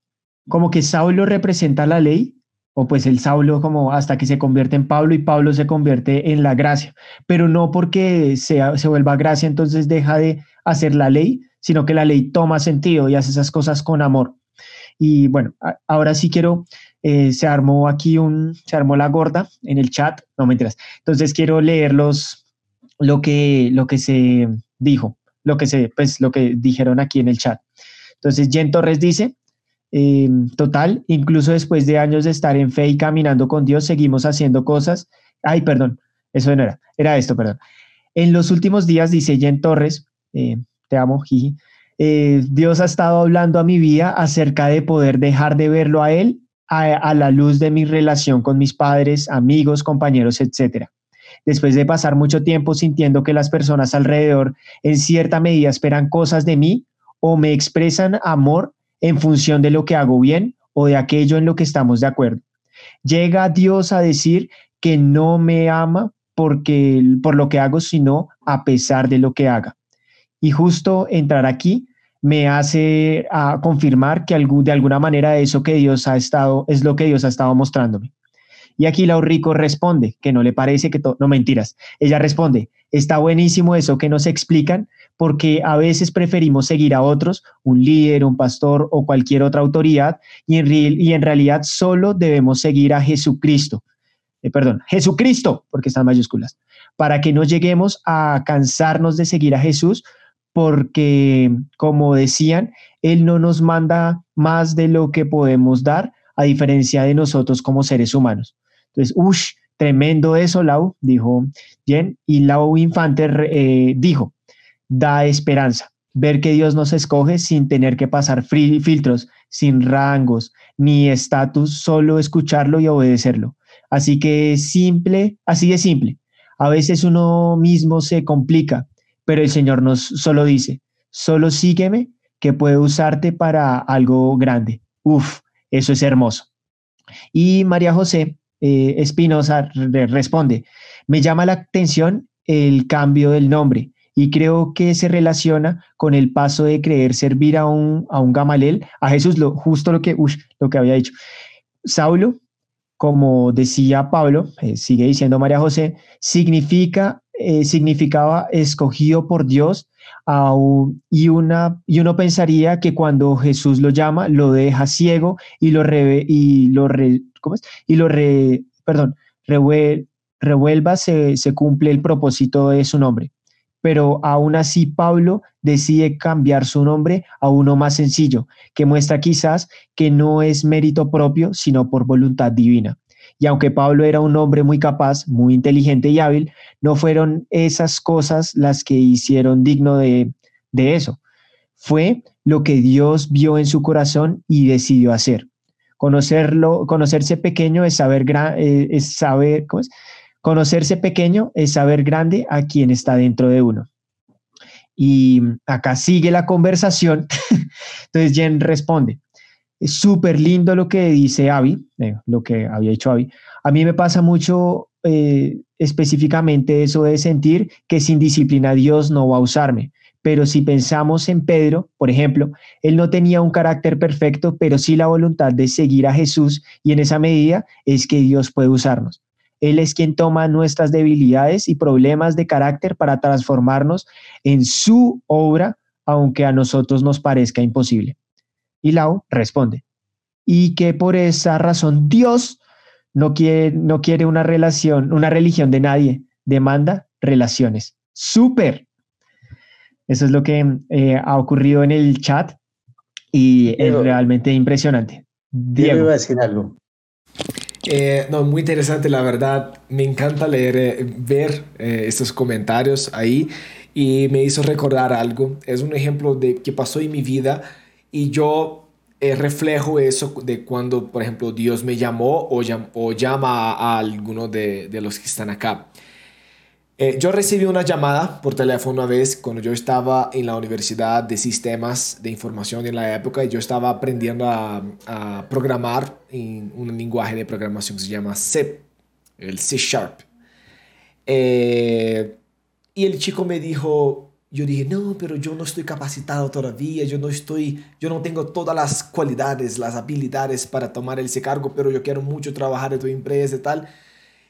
como que Saulo representa la ley, o pues el Saulo como hasta que se convierte en Pablo y Pablo se convierte en la gracia, pero no porque sea, se vuelva gracia entonces deja de hacer la ley, sino que la ley toma sentido y hace esas cosas con amor. Y bueno, ahora sí quiero, eh, se armó aquí un, se armó la gorda en el chat, no mentiras, entonces quiero leerlos lo que, lo que se dijo, lo que se, pues lo que dijeron aquí en el chat. Entonces, Jen Torres dice, eh, total, incluso después de años de estar en fe y caminando con Dios, seguimos haciendo cosas. Ay, perdón, eso no era, era esto, perdón. En los últimos días, dice Jen Torres, eh, te amo, Jiji, eh, Dios ha estado hablando a mi vida acerca de poder dejar de verlo a Él a, la luz de mi relación con mis padres, amigos, compañeros, etcétera. Después de pasar mucho tiempo sintiendo que las personas alrededor en cierta medida esperan cosas de mí o me expresan amor, en función de lo que hago bien o de aquello en lo que estamos de acuerdo. Llega Dios a decir que no me ama porque, por lo que hago, sino a pesar de lo que haga. Y justo entrar aquí me hace a confirmar que de alguna manera eso que Dios ha estado, es lo que Dios ha estado mostrándome. Y aquí Laurico responde que no le parece que todo, no mentiras. Ella responde, está buenísimo eso que nos explican, porque a veces preferimos seguir a otros, un líder, un pastor o cualquier otra autoridad, y en, y en realidad solo debemos seguir a Jesucristo. Eh, perdón, Jesucristo, porque están mayúsculas, para que no lleguemos a cansarnos de seguir a Jesús, porque, como decían, Él no nos manda más de lo que podemos dar, a diferencia de nosotros como seres humanos. Entonces, uff, tremendo eso, Lau, dijo Jen, y Lau Infante eh, dijo, da esperanza. Ver que Dios nos escoge sin tener que pasar filtros, sin rangos, ni estatus, solo escucharlo y obedecerlo. Así que simple, así de simple. A veces uno mismo se complica, pero el Señor nos solo dice, solo sígueme que puedo usarte para algo grande. Uf, eso es hermoso. Y María José eh, Espinosa responde, me llama la atención el cambio del nombre y creo que se relaciona con el paso de creer servir a un, a un Gamalel, a Jesús, lo, justo lo que, lo que había dicho. Saulo, como decía Pablo, eh, sigue diciendo María José, significa, eh, significaba escogido por Dios y, una, y uno pensaría que cuando Jesús lo llama, lo deja ciego y lo, re, y lo, Y lo re, perdón, revuelva, se, se cumple el propósito de su nombre pero aún así Pablo decide cambiar su nombre a uno más sencillo, que muestra quizás que no es mérito propio, sino por voluntad divina. Y aunque Pablo era un hombre muy capaz, muy inteligente y hábil, no fueron esas cosas las que hicieron digno de, eso. Fue lo que Dios vio en su corazón y decidió hacer. Conocerlo, conocerse pequeño es saber, eh, es saber, ¿cómo es? Conocerse pequeño es saber grande a quien está dentro de uno. Y acá sigue la conversación. Entonces Jen responde, es súper lindo lo que dice Avi, eh, lo que había dicho Avi. A mí me pasa mucho eh, específicamente eso de sentir que sin disciplina Dios no va a usarme, pero si pensamos en Pedro, por ejemplo, él no tenía un carácter perfecto, pero sí la voluntad de seguir a Jesús y en esa medida es que Dios puede usarnos. Él es quien toma nuestras debilidades y problemas de carácter para transformarnos en su obra, aunque a nosotros nos parezca imposible. Y Lau responde, y que por esa razón Dios no quiere, no quiere una relación, una religión de nadie, demanda relaciones. ¡Súper! Eso es lo que eh, ha ocurrido en el chat y es realmente impresionante. Diego. iba a decir algo. Eh, no, muy interesante, la verdad. Me encanta leer, eh, ver estos comentarios ahí y me hizo recordar algo. Es un ejemplo de que pasó en mi vida y yo reflejo eso de cuando, por ejemplo, Dios me llamó o, llama a, alguno de, de los que están acá. Eh, yo recibí una llamada por teléfono una vez cuando yo estaba en la Universidad de Sistemas de Información en la época y yo estaba aprendiendo a, programar en un lenguaje de programación que se llama C, el C Sharp. Eh, y el chico me dijo, yo dije, no, pero yo no estoy capacitado todavía, yo no estoy, yo no tengo todas las cualidades, las habilidades para tomar ese cargo, pero yo quiero mucho trabajar en tu empresa y tal.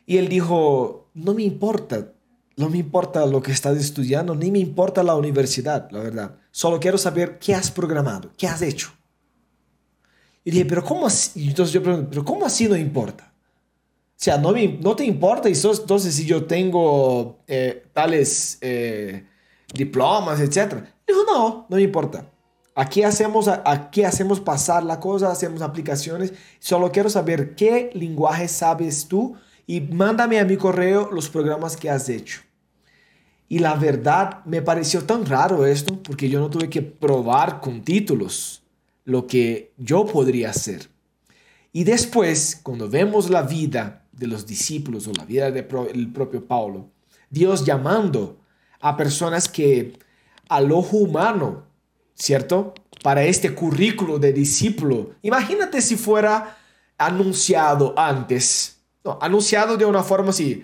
Y él dijo, no me importa, no me importa lo que estás estudiando, ni me importa la universidad, la verdad. Solo quiero saber qué has programado, qué has hecho. Y dije, pero ¿cómo así? Entonces yo pregunto, pero ¿cómo así no importa? O sea, no, me, no te importa entonces si yo tengo eh, tales eh, diplomas, etc. Dijo, no, no me importa. Aquí hacemos, aquí hacemos pasar la cosa, hacemos aplicaciones. Solo quiero saber qué lenguaje sabes tú y mándame a mi correo los programas que has hecho. Y la verdad me pareció tan raro esto porque yo no tuve que probar con títulos lo que yo podría hacer. Y después, cuando vemos la vida de los discípulos o la vida del propio Pablo, Dios llamando a personas que al ojo humano, ¿cierto? Para este currículo de discípulo, imagínate si fuera anunciado antes anunciado de una forma así.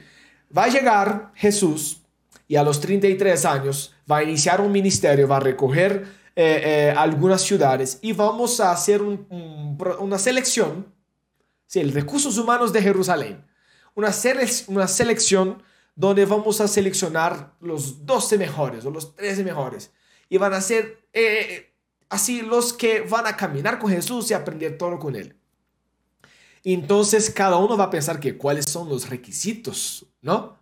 Va a llegar Jesús y a los 33 años va a iniciar un ministerio, va a recoger eh, eh, algunas ciudades y vamos a hacer una selección, sí, el recursos humanos de Jerusalén, una, una selección donde vamos a seleccionar los 12 mejores o los 13 mejores y van a ser eh, así los que van a caminar con Jesús y aprender todo con él. Entonces cada uno va a pensar que cuáles son los requisitos, ¿no?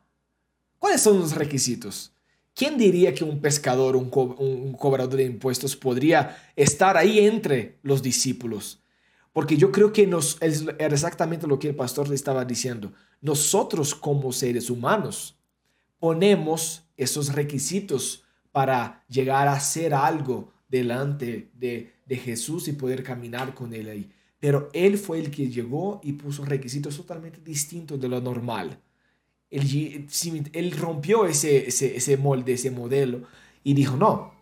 ¿Cuáles son los requisitos? ¿Quién diría que un pescador, un, cobrador de impuestos podría estar ahí entre los discípulos? Porque yo creo que nos, es exactamente lo que el pastor le estaba diciendo. Nosotros como seres humanos ponemos esos requisitos para llegar a hacer algo delante de, de Jesús y poder caminar con Él ahí. Pero él fue el que llegó y puso requisitos totalmente distintos de lo normal. Él, rompió ese, ese, molde, ese modelo y dijo, no,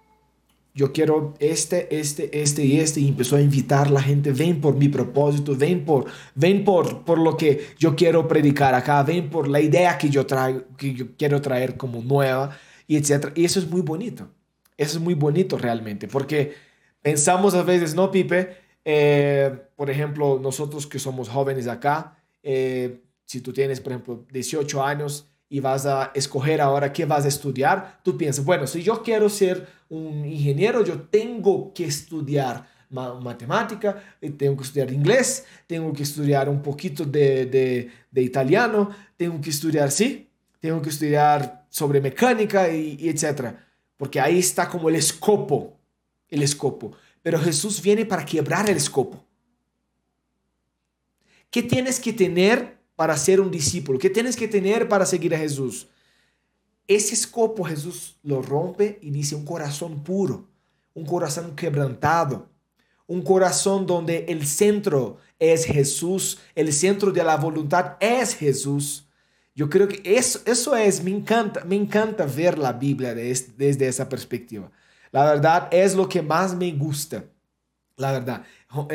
yo quiero este, este, este y este. Y empezó a invitar a la gente, ven por mi propósito, ven por, ven por, por lo que yo quiero predicar acá, ven por la idea que yo, traigo, que yo quiero traer como nueva, y etc. Y eso es muy bonito. Eso es muy bonito realmente, porque pensamos a veces, no, Pipe, eh, por ejemplo, nosotros que somos jóvenes acá, eh, si tú tienes, por ejemplo, 18 años y vas a escoger ahora qué vas a estudiar, tú piensas, bueno, si yo quiero ser un ingeniero, yo tengo que estudiar matemática, eh, tengo que estudiar inglés, tengo que estudiar un poquito de, de, italiano, tengo que estudiar, sí, tengo que estudiar sobre mecánica y, y etcétera, porque ahí está como el escopo, el escopo. Pero Jesús viene para quebrar el escopo. ¿Qué tienes que tener para ser un discípulo? ¿Qué tienes que tener para seguir a Jesús? Ese escopo Jesús lo rompe dice un corazón puro, un corazón quebrantado, un corazón donde el centro es Jesús, el centro de la voluntad es Jesús. Yo creo que eso, eso es, me encanta, me encanta ver la Biblia desde esa perspectiva. La verdad es lo que más me gusta. La verdad,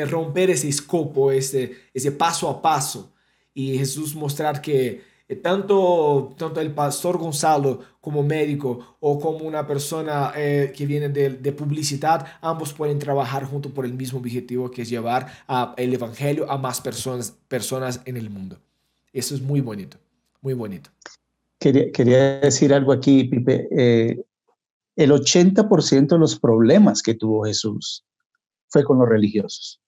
romper ese escopo, ese, ese paso a paso. Y Jesús mostrar que eh, tanto, tanto el pastor Gonzalo como médico o como una persona eh, que viene de, de, publicidad, ambos pueden trabajar junto por el mismo objetivo que es llevar el Evangelio a más personas, personas en el mundo. Eso es muy bonito, muy bonito. Quería, quería decir algo aquí, Pipe. Eh, el 80% de los problemas que tuvo Jesús fue con los religiosos.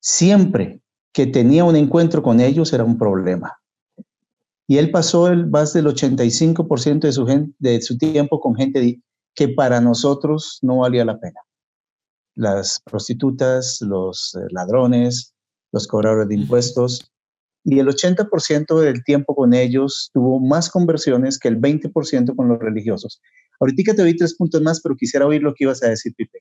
Siempre que tenía un encuentro con ellos era un problema. Y él pasó el, más del 85% de su, de su tiempo con gente que para nosotros no valía la pena. Las prostitutas, los eh, ladrones, los cobradores de impuestos. Y el 80% del tiempo con ellos tuvo más conversiones que el 20% con los religiosos. Ahorita te doy tres puntos más, pero quisiera oír lo que ibas a decir, Pipe.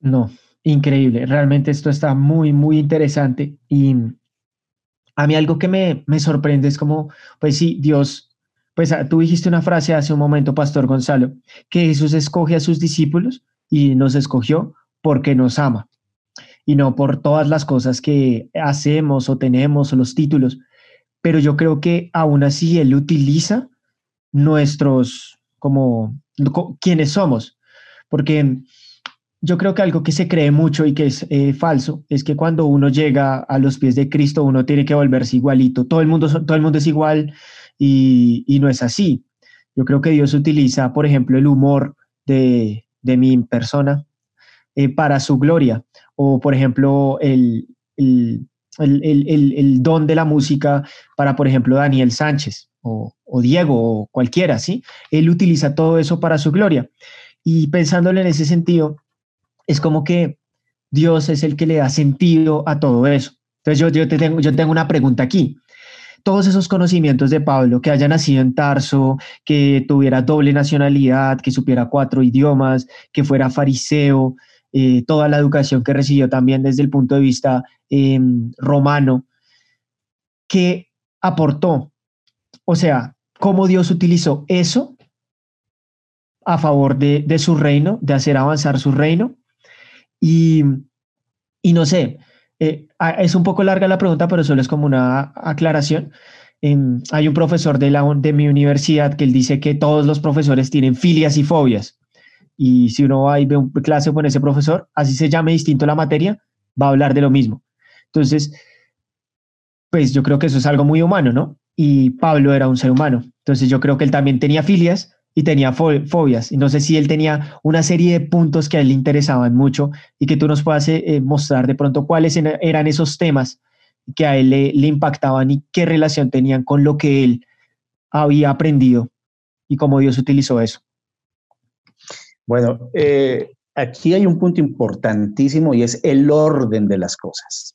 No, increíble. Realmente esto está muy, muy interesante. Y a mí algo que me, me sorprende es como, pues sí, Dios, pues ah, tú dijiste una frase hace un momento, Pastor Gonzalo, que Jesús escoge a sus discípulos y nos escogió porque nos ama y no por todas las cosas que hacemos o tenemos o los títulos. Pero yo creo que aún así Él utiliza nuestros, como, quienes somos, porque yo creo que algo que se cree mucho y que es eh, falso es que cuando uno llega a los pies de Cristo uno tiene que volverse igualito. Todo el mundo, todo el mundo es igual y, no es así. Yo creo que Dios utiliza, por ejemplo, el humor de, mi persona eh, para su gloria. O, por ejemplo, el, el, don de la música para, por ejemplo, Daniel Sánchez o, Diego o cualquiera, ¿sí? Él utiliza todo eso para su gloria. Y pensándole en ese sentido, es como que Dios es el que le da sentido a todo eso. Entonces yo, yo, te tengo, yo tengo una pregunta aquí. Todos esos conocimientos de Pablo, que haya nacido en Tarso, que tuviera doble nacionalidad, que supiera cuatro idiomas, que fuera fariseo, eh, toda la educación que recibió también desde el punto de vista em, romano, ¿qué aportó? O sea, ¿cómo Dios utilizó eso a favor de, su reino, de hacer avanzar su reino? Y, no sé, eh, es un poco larga la pregunta, pero solo es como una aclaración. hay un profesor de, la, de mi universidad que él dice que todos los profesores tienen filias y fobias. Y si uno va y ve una clase con ese profesor, así se llame distinto la materia, va a hablar de lo mismo. Entonces, pues yo creo que eso es algo muy humano, ¿no? Y Pablo era un ser humano. Entonces yo creo que él también tenía filias y tenía fobias. Y no sé si él tenía una serie de puntos que a él le interesaban mucho y que tú nos puedas eh, eh, mostrar de pronto cuáles eran esos temas que a él le, impactaban y qué relación tenían con lo que él había aprendido y cómo Dios utilizó eso. Bueno, eh, aquí hay un punto importantísimo y es el orden de las cosas.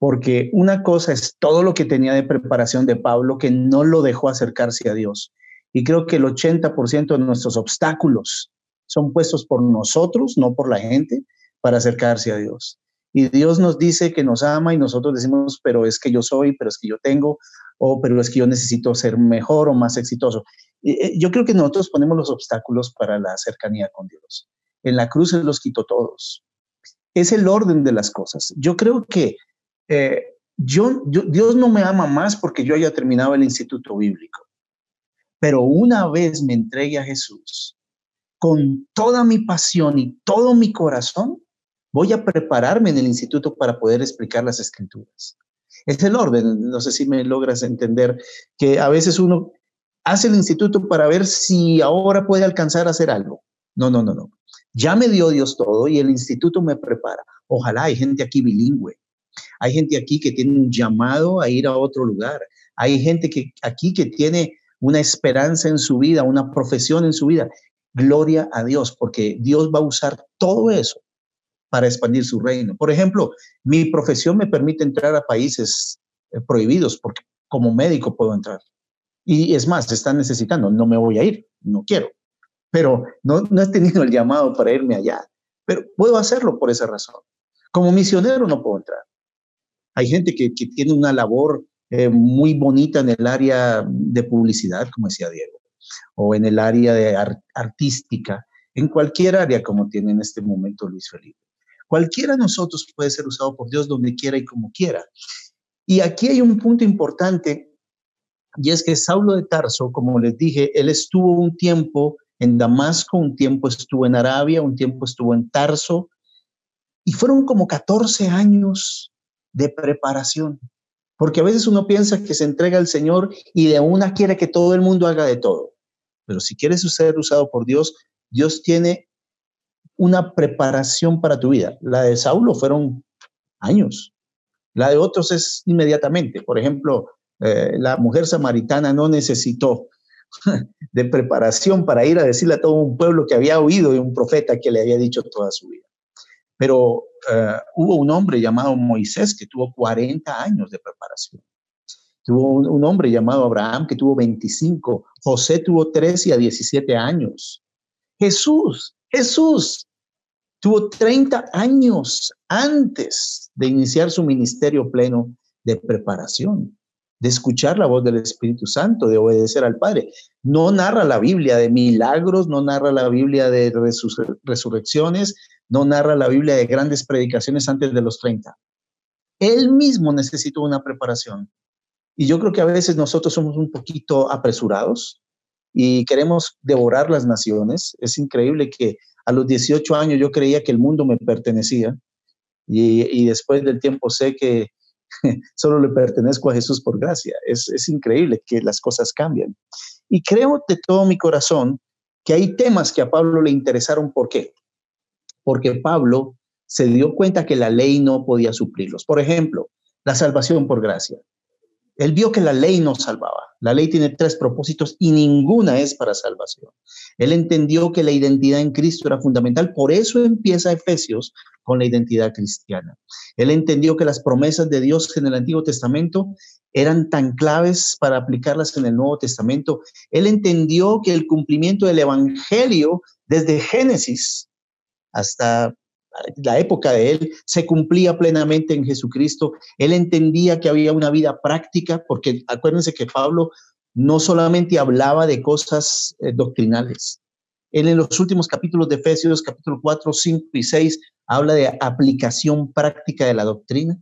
Porque una cosa es todo lo que tenía de preparación de Pablo que no lo dejó acercarse a Dios y creo que el 80% de nuestros obstáculos son puestos por nosotros, no por la gente, para acercarse a Dios. Y Dios nos dice que nos ama y nosotros decimos, pero es que yo soy, pero es que yo tengo, o pero es que yo necesito ser mejor o más exitoso. Eh, yo creo que nosotros ponemos los obstáculos para la cercanía con Dios. En la cruz Él los quitó todos. Es el orden de las cosas. Yo creo que eh, yo, Dios no me ama más porque yo haya terminado el instituto bíblico. Pero una vez me entregue a Jesús, con toda mi pasión y todo mi corazón, voy a prepararme en el instituto para poder explicar las escrituras. Es el orden, no sé si me logras entender que a veces uno hace el instituto para ver si ahora puede alcanzar a hacer algo. No, no, no, no. Ya me dio Dios todo y el instituto me prepara. Ojalá hay gente aquí bilingüe. Hay gente aquí que tiene un llamado a ir a otro lugar. Hay gente que aquí que tiene una esperanza en su vida, una profesión en su vida. Gloria a Dios, porque Dios va a usar todo eso para expandir su reino. Por ejemplo, mi profesión me permite entrar a países eh, prohibidos, porque como médico puedo entrar. Y es más, están necesitando, no me voy a ir, no quiero, pero no, no he tenido el llamado para irme allá, pero puedo hacerlo por esa razón. Como misionero no puedo entrar. Hay gente que, tiene una labor eh, muy bonita en el área de publicidad, como decía Diego, o en el área de artística, en cualquier área como tiene en este momento Luis Felipe. Cualquiera de nosotros puede ser usado por Dios donde quiera y como quiera. Y aquí hay un punto importante, y es que Saulo de Tarso, como les dije, él estuvo un tiempo en Damasco, un tiempo estuvo en Arabia, un tiempo estuvo en Tarso, y fueron como 14 años de preparación. Porque a veces uno piensa que se entrega al Señor y de una quiere que todo el mundo haga de todo. Pero si quieres ser usado por Dios, Dios tiene una preparación para tu vida. La de Saulo fueron años. La de otros es inmediatamente. Por ejemplo, eh, la mujer samaritana no necesitó de preparación para ir a decirle a todo un pueblo que había oído de un profeta que le había dicho toda su vida. Pero eh, hubo un hombre llamado Moisés que tuvo 40 años de preparación. Tuvo un, hombre llamado Abraham que tuvo 25. José tuvo 13 a 17 años. Jesús, Jesús tuvo 30 años antes de iniciar su ministerio pleno de preparación, de escuchar la voz del Espíritu Santo, de obedecer al Padre. No narra la Biblia de milagros, no narra la Biblia de resurrecciones, no narra la Biblia de grandes predicaciones antes de los 30. Él mismo necesitó una preparación. Y yo creo que a veces nosotros somos un poquito apresurados y queremos devorar las naciones. Es increíble que a los 18 años yo creía que el mundo me pertenecía y, después del tiempo sé que solo le pertenezco a Jesús por gracia. Es, es increíble que las cosas cambian. Y creo de todo mi corazón que hay temas que a Pablo le interesaron. ¿Por qué? porque Pablo se dio cuenta que la ley no podía suplirlos. Por ejemplo, la salvación por gracia. Él vio que la ley no salvaba. La ley tiene tres propósitos y ninguna es para salvación. Él entendió que la identidad en Cristo era fundamental, por eso empieza Efesios con la identidad cristiana. Él entendió que las promesas de Dios en el Antiguo Testamento eran tan claves para aplicarlas en el Nuevo Testamento. Él entendió que el cumplimiento del Evangelio desde Génesis hasta la época de él, se cumplía plenamente en Jesucristo. Él entendía que había una vida práctica, porque acuérdense que Pablo no solamente hablaba de cosas eh, doctrinales. Él en los últimos capítulos de Efesios, capítulo 4, 5 y 6, habla de aplicación práctica de la doctrina.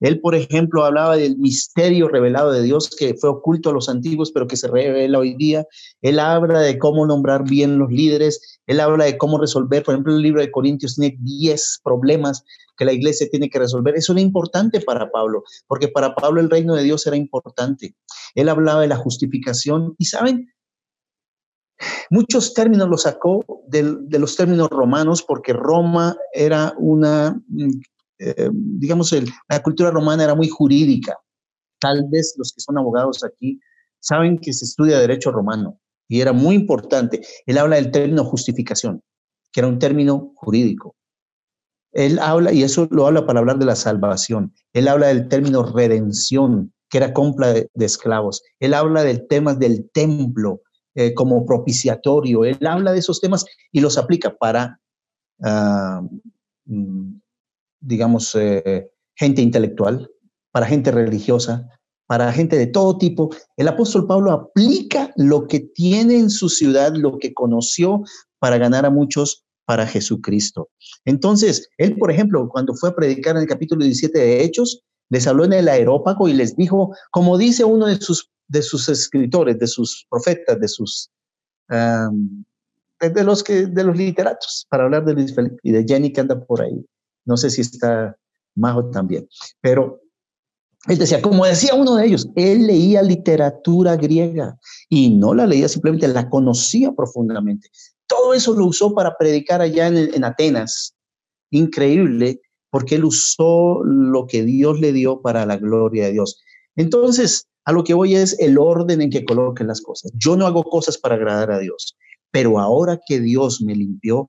Él, por ejemplo, hablaba del misterio revelado de Dios que fue oculto a los antiguos, pero que se revela hoy día. Él habla de cómo nombrar bien los líderes. Él habla de cómo resolver, por ejemplo, el libro de Corintios tiene 10 problemas que la iglesia tiene que resolver. Eso era importante para Pablo, porque para Pablo el reino de Dios era importante. Él hablaba de la justificación y, ¿saben? Muchos términos los sacó de, de los términos romanos porque Roma era una eh, digamos, la cultura romana era muy jurídica. Tal vez los que son abogados aquí saben que se estudia derecho romano y era muy importante. Él habla del término justificación, que era un término jurídico. Él habla, y eso lo habla para hablar de la salvación. Él habla del término redención, que era compra de, esclavos. Él habla del tema del templo eh, como propiciatorio. Él habla de esos temas y los aplica para uh, digamos, eh, gente intelectual, para gente religiosa, para gente de todo tipo. El apóstol Pablo aplica lo que tiene en su ciudad, lo que conoció para ganar a muchos para Jesucristo. Entonces, él, por ejemplo, cuando fue a predicar en el capítulo 17 de Hechos, les habló en el aerópago y les dijo, como dice uno de sus, de sus escritores, de sus profetas, de sus... de, los que, de los literatos, para hablar de Luis Felipe y de Jenny que anda por ahí. No sé si está Majo también. Pero él decía, como decía uno de ellos, él leía literatura griega y no la leía simplemente, la conocía profundamente. Todo eso lo usó para predicar allá en, en Atenas. Increíble, porque él usó lo que Dios le dio para la gloria de Dios. Entonces, a lo que voy es el orden en que coloquen las cosas. Yo no hago cosas para agradar a Dios, pero ahora que Dios me limpió,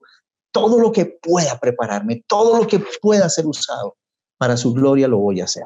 todo lo que pueda prepararme, todo lo que pueda ser usado para su gloria lo voy a hacer.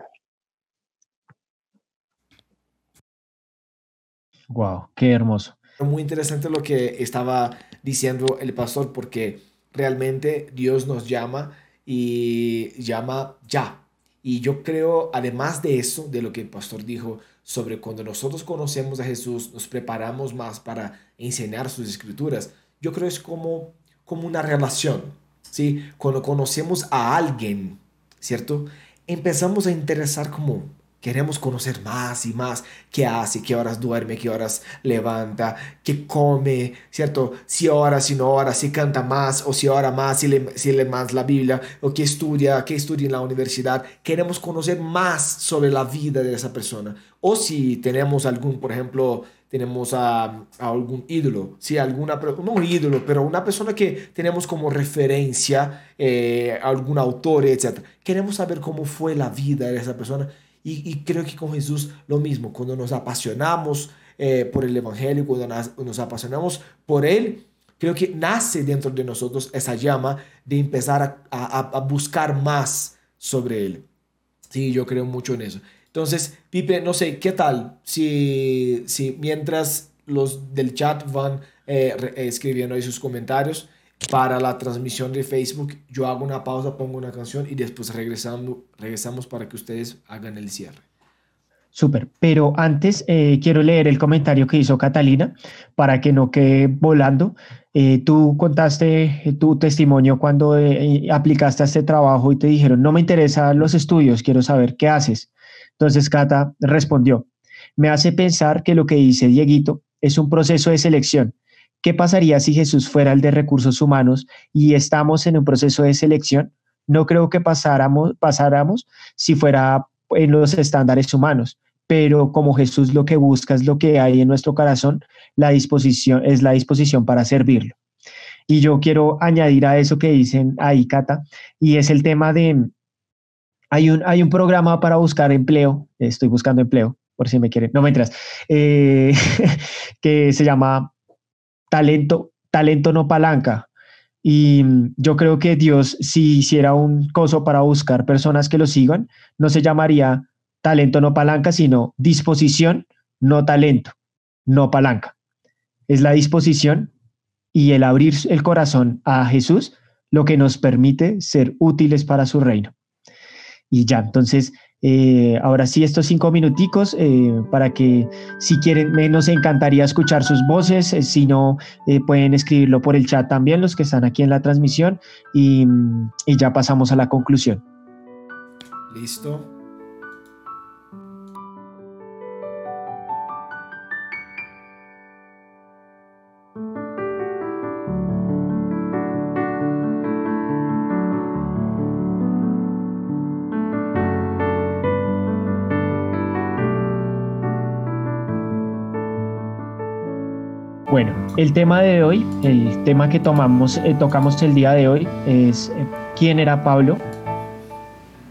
Wow, qué hermoso. Muy interesante lo que estaba diciendo el pastor porque realmente Dios nos llama y llama ya. Y yo creo, además de eso, de lo que el pastor dijo sobre cuando nosotros conocemos a Jesús, nos preparamos más para enseñar sus escrituras, yo creo es como como una relación, ¿sí? Cuando conocemos a alguien, ¿cierto? Empezamos a interesar como, Queremos conocer más y más qué hace, qué horas duerme, qué horas levanta, qué come, ¿cierto? Si ora, si no ora, si canta más o si ora más, si lee, si lee más la Biblia o qué estudia, qué estudia en la universidad. Queremos conocer más sobre la vida de esa persona. O si tenemos algún, por ejemplo, tenemos a, algún ídolo, sí, alguna, no un ídolo, pero una persona que tenemos como referencia, eh, algún autor, etc. Queremos saber cómo fue la vida de esa persona y, creo que con Jesús lo mismo, cuando nos apasionamos eh, por el Evangelio, cuando nos, apasionamos por Él, creo que nace dentro de nosotros esa llama de empezar a, buscar más sobre Él. Sí, yo creo mucho en eso. Entonces, Pipe, no sé, ¿qué tal si, mientras los del chat van eh, escribiendo ahí sus comentarios, para la transmisión de Facebook, yo hago una pausa, pongo una canción y después regresamos, regresamos para que ustedes hagan el cierre. Súper, pero antes eh, quiero leer el comentario que hizo Catalina para que no quede volando. Eh, tú contaste eh, tu testimonio cuando aplicaste a este trabajo y te dijeron, no me interesan los estudios, quiero saber qué haces. Entonces Cata respondió, me hace pensar que lo que dice Dieguito es un proceso de selección ¿Qué pasaría si Jesús fuera el de recursos humanos y estamos en un proceso de selección? No creo que pasáramos, pasáramos si fuera en los estándares humanos, pero como Jesús lo que busca es lo que hay en nuestro corazón, la disposición es la disposición para servirlo. Y yo quiero añadir a eso que dicen ahí, Cata, y es el tema de, hay un, hay un programa para buscar empleo, estoy buscando empleo, por si me quieren, no me entras, eh, que se llama talento, talento no palanca. Y mm, yo creo que Dios, si hiciera un coso para buscar personas que lo sigan, no se llamaría talento no palanca, sino disposición, no talento, no palanca. Es la disposición y el abrir el corazón a Jesús lo que nos permite ser útiles para su reino. Y ya, entonces, eh, ahora sí, estos cinco minuticos eh, para que si quieren, nos encantaría escuchar sus voces, eh, si no, pueden escribirlo por el chat también los que están aquí en la transmisión y, y ya pasamos a la conclusión. Listo. El tema de hoy, el tema que tomamos, eh, tocamos el día de hoy es eh, quién era Pablo,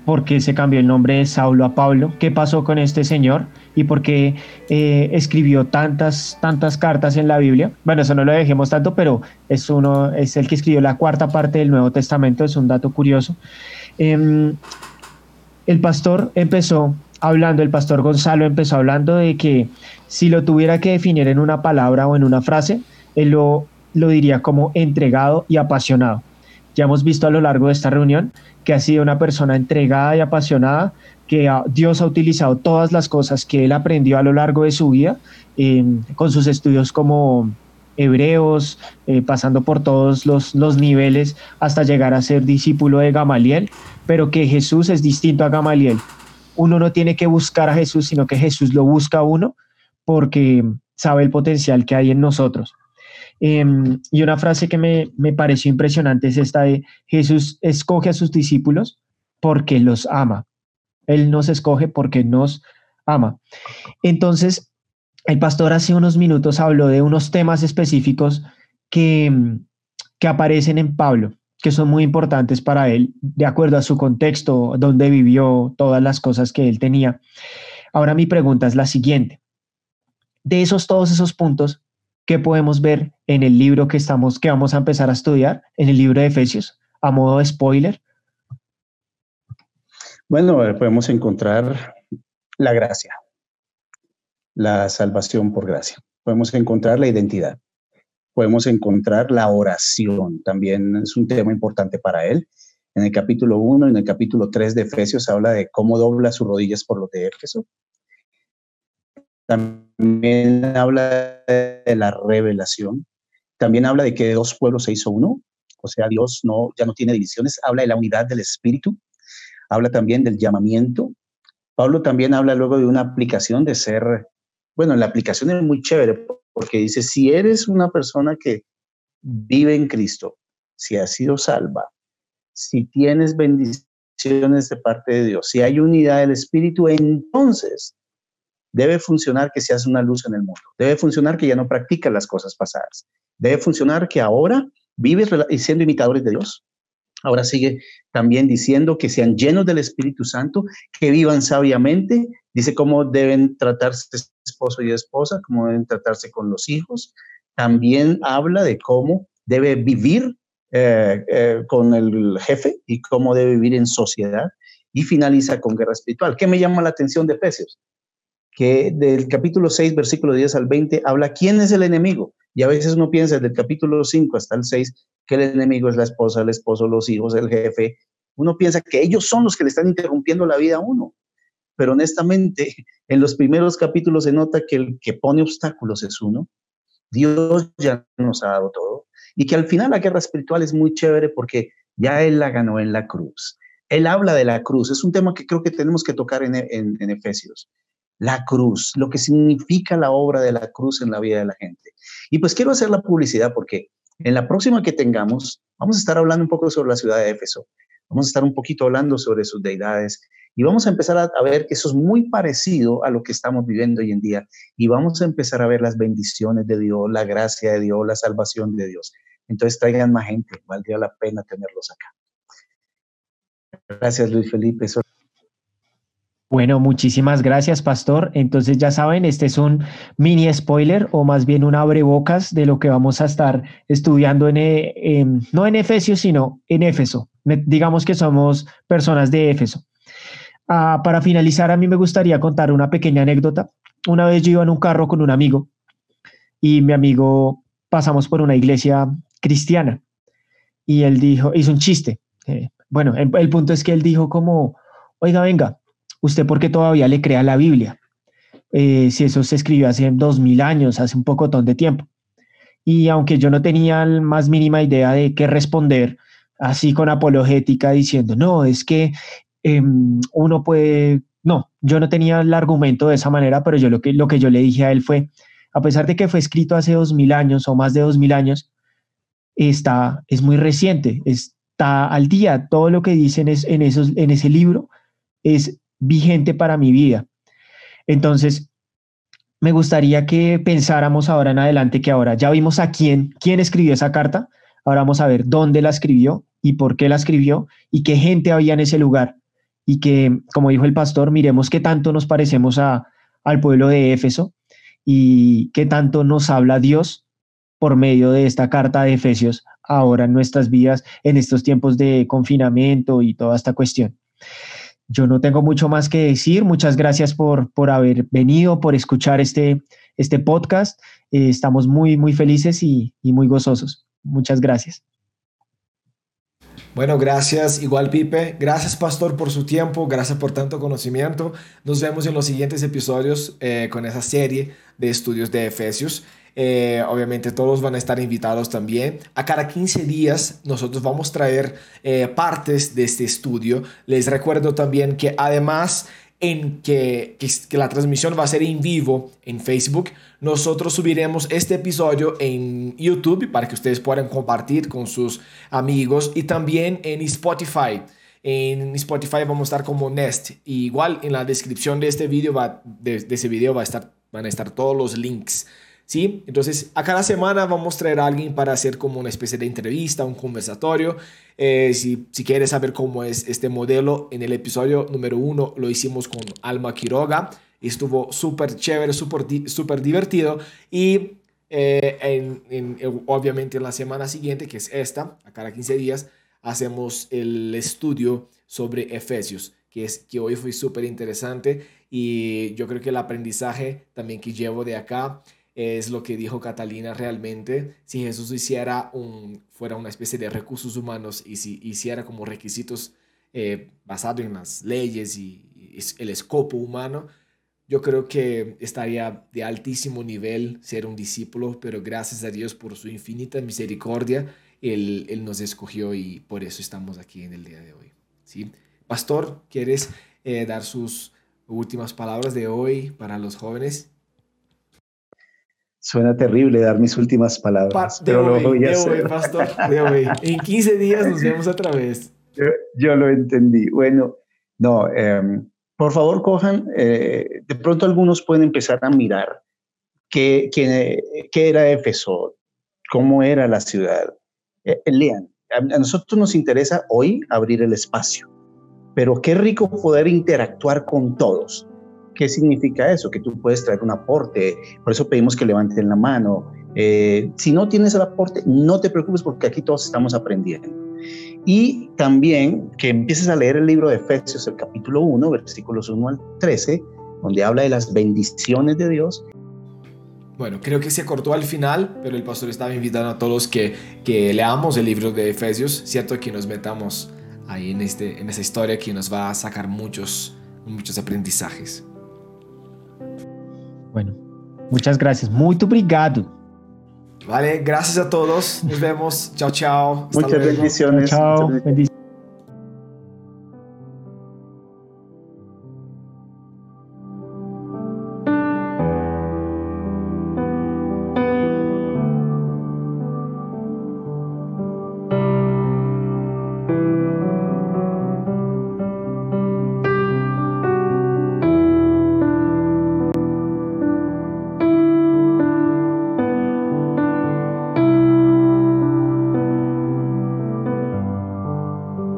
por qué se cambió el nombre de Saulo a Pablo, qué pasó con este señor y por qué eh, escribió tantas, tantas cartas en la Biblia. Bueno, eso no lo dejemos tanto, pero es, uno, es el que escribió la cuarta parte del Nuevo Testamento, es un dato curioso. Em, el pastor empezó hablando, el pastor Gonzalo empezó hablando de que si lo tuviera que definir en una palabra o en una frase, él lo, lo diría como entregado y apasionado. Ya hemos visto a lo largo de esta reunión que ha sido una persona entregada y apasionada, que Dios ha utilizado todas las cosas que él aprendió a lo largo de su vida, con sus estudios como hebreos, eh, pasando por todos los, los niveles hasta llegar a ser discípulo de Gamaliel, pero que Jesús es distinto a Gamaliel. Uno no tiene que buscar a Jesús, sino que Jesús lo busca a uno porque sabe el potencial que hay en nosotros. Em, y una frase que me, me, pareció impresionante es esta de Jesús escoge a sus discípulos porque los ama. Él nos escoge porque nos ama. Entonces, el pastor hace unos minutos habló de unos temas específicos que, que aparecen en Pablo, que son muy importantes para él, de acuerdo a su contexto, donde vivió, todas las cosas que él tenía. Ahora mi pregunta es la siguiente de esos todos esos puntos que podemos ver en el libro que estamos que vamos a empezar a estudiar, en el libro de Efesios, a modo de spoiler? Bueno, eh, podemos encontrar la gracia, la salvación por gracia. Podemos encontrar la identidad. Podemos encontrar la oración. También es un tema importante para él. En el capítulo 1 y en el capítulo 3 de Efesios habla de cómo dobla sus rodillas por lo de Éfeso también habla de la revelación, también habla de que dos pueblos se hizo uno, o sea, Dios no, ya no tiene divisiones, habla de la unidad del Espíritu, habla también del llamamiento, Pablo también habla luego de una aplicación de ser, bueno, la aplicación es muy chévere porque dice, si eres una persona que vive en Cristo, si has sido salva, si tienes bendiciones de parte de Dios, si hay unidad del Espíritu, entonces debe funcionar que seas una luz en el mundo. Debe funcionar que ya no practicas las cosas pasadas. Debe funcionar que ahora vives siendo imitadores de Dios. Ahora sigue también diciendo que sean llenos del Espíritu Santo, que vivan sabiamente. Dice cómo deben tratarse esposo y esposa, cómo deben tratarse con los hijos. También habla de cómo debe vivir eh, eh, con el jefe y cómo debe vivir en sociedad. Y finaliza con guerra espiritual. ¿Qué me llama la atención de Efesios? Que del capítulo 6, versículo 10 al 20, habla quién es el enemigo. Y a veces uno piensa desde el capítulo 5 hasta el 6 que el enemigo es la esposa, el esposo, los hijos, el jefe. Uno piensa que ellos son los que le están interrumpiendo la vida a uno. Pero honestamente, en los primeros capítulos se nota que el que pone obstáculos es uno. Dios ya nos ha dado todo. Y que al final la guerra espiritual es muy chévere porque ya Él la ganó en la cruz. Él habla de la cruz. Es un tema que creo que tenemos que tocar en, en Efesios la cruz, lo que significa la obra de la cruz en la vida de la gente. Y pues quiero hacer la publicidad porque en la próxima que tengamos, vamos a estar hablando un poco sobre la ciudad de Éfeso, vamos a estar un poquito hablando sobre sus deidades y vamos a empezar a, ver que eso es muy parecido a lo que estamos viviendo hoy en día y vamos a empezar a ver las bendiciones de Dios, la gracia de Dios, la salvación de Dios. Entonces traigan más gente, valdría la pena tenerlos acá. Gracias Luis Felipe. Bueno, muchísimas gracias, Pastor. Entonces ya saben, este es un mini spoiler o más bien un abrebocas de lo que vamos a estar estudiando en, no en Efesios, sino en Éfeso. Digamos que somos personas de Éfeso. Ah, para finalizar, a mí me gustaría contar una pequeña anécdota. Una vez yo iba en un carro con un amigo y mi amigo pasamos por una iglesia cristiana y él dijo, hizo un chiste. Eh, bueno, el punto es que él dijo como, oiga, venga, ¿usted por qué todavía le crea la Biblia? Eh, si eso se escribió hace dos mil años, hace un pocotón de tiempo. Y aunque yo no tenía la más mínima idea de qué responder, así con apologética diciendo, no, es que em, uno puede, no, yo no tenía el argumento de esa manera, pero yo lo que, lo que yo le dije a él fue, a pesar de que fue escrito hace dos mil años o más de dos mil años, está, es muy reciente, está al día, todo lo que dicen es, en, esos, en ese libro es vigente para mi vida. Entonces, me gustaría que pensáramos ahora en adelante que ahora ya vimos a quién, quién escribió esa carta, ahora vamos a ver dónde la escribió y por qué la escribió y qué gente había en ese lugar. Y que, como dijo el pastor, miremos qué tanto nos parecemos a, al pueblo de Éfeso y qué tanto nos habla Dios por medio de esta carta de Efesios ahora en nuestras vidas, en estos tiempos de confinamiento y toda esta cuestión. Yo no tengo mucho más que decir. Muchas gracias por, por haber venido, por escuchar este, este podcast. Eh, estamos muy, muy felices y, y muy gozosos. Muchas gracias. Bueno, gracias igual Pipe. Gracias Pastor por su tiempo, gracias por tanto conocimiento. Nos vemos en los siguientes episodios eh, con esa serie de estudios de Efesios. Eh, obviamente todos van a estar invitados también. A cada 15 días nosotros vamos a traer eh, partes de este estudio. Les recuerdo también que además en que, que, la transmisión va a ser en vivo en Facebook, nosotros subiremos este episodio en YouTube para que ustedes puedan compartir con sus amigos y también en Spotify. En Spotify vamos a estar como Nest. igual en la descripción de este video, va, de, ese video va a estar, van a estar todos los links ¿sí? Entonces, a cada semana vamos a traer a alguien para hacer como una especie de entrevista, un conversatorio. Eh, si, si quieres saber cómo es este modelo, en el episodio número uno lo hicimos con Alma Quiroga. Estuvo súper chévere, súper divertido. Y eh, en, obviamente en la semana siguiente, que es esta, a cada 15 días, hacemos el estudio sobre Efesios, que, es, que hoy fue súper interesante. Y yo creo que el aprendizaje también que llevo de acá es lo que dijo Catalina realmente. Si Jesús hiciera un, fuera una especie de recursos humanos y si hiciera como requisitos eh, basados en las leyes y, el escopo humano, yo creo que estaría de altísimo nivel ser un discípulo, pero gracias a Dios por su infinita misericordia, Él, él nos escogió y por eso estamos aquí en el día de hoy. ¿sí? Pastor, ¿quieres eh, dar sus últimas palabras de hoy para los jóvenes. Suena terrible dar mis últimas palabras. de pero hoy, lo voy a de hacer. Pastor. En 15 días nos vemos otra vez. Yo, lo entendí. Bueno, no, em, por favor cojan, eh, de pronto algunos pueden empezar a mirar qué, qué, qué era Éfeso, cómo era la ciudad. Eh, lean, a nosotros nos interesa hoy abrir el espacio, pero qué rico poder interactuar con todos. ¿Qué significa eso? Que tú puedes traer un aporte, por eso pedimos que levanten la mano. Eh, si no tienes el aporte, no te preocupes porque aquí todos estamos aprendiendo. Y también que empieces a leer el libro de Efesios, el capítulo 1, versículos 1 al 13, donde habla de las bendiciones de Dios. Bueno, creo que se cortó al final, pero el pastor estaba invitando a todos que, que leamos el libro de Efesios, cierto que nos metamos ahí en, este, en esa historia que nos va a sacar muchos, muchos aprendizajes. Bueno, muchas gracias. Muy obrigado. Vale, gracias a todos. Nos vemos. Chao, chao. muchas bendiciones. Chao. bendiciones.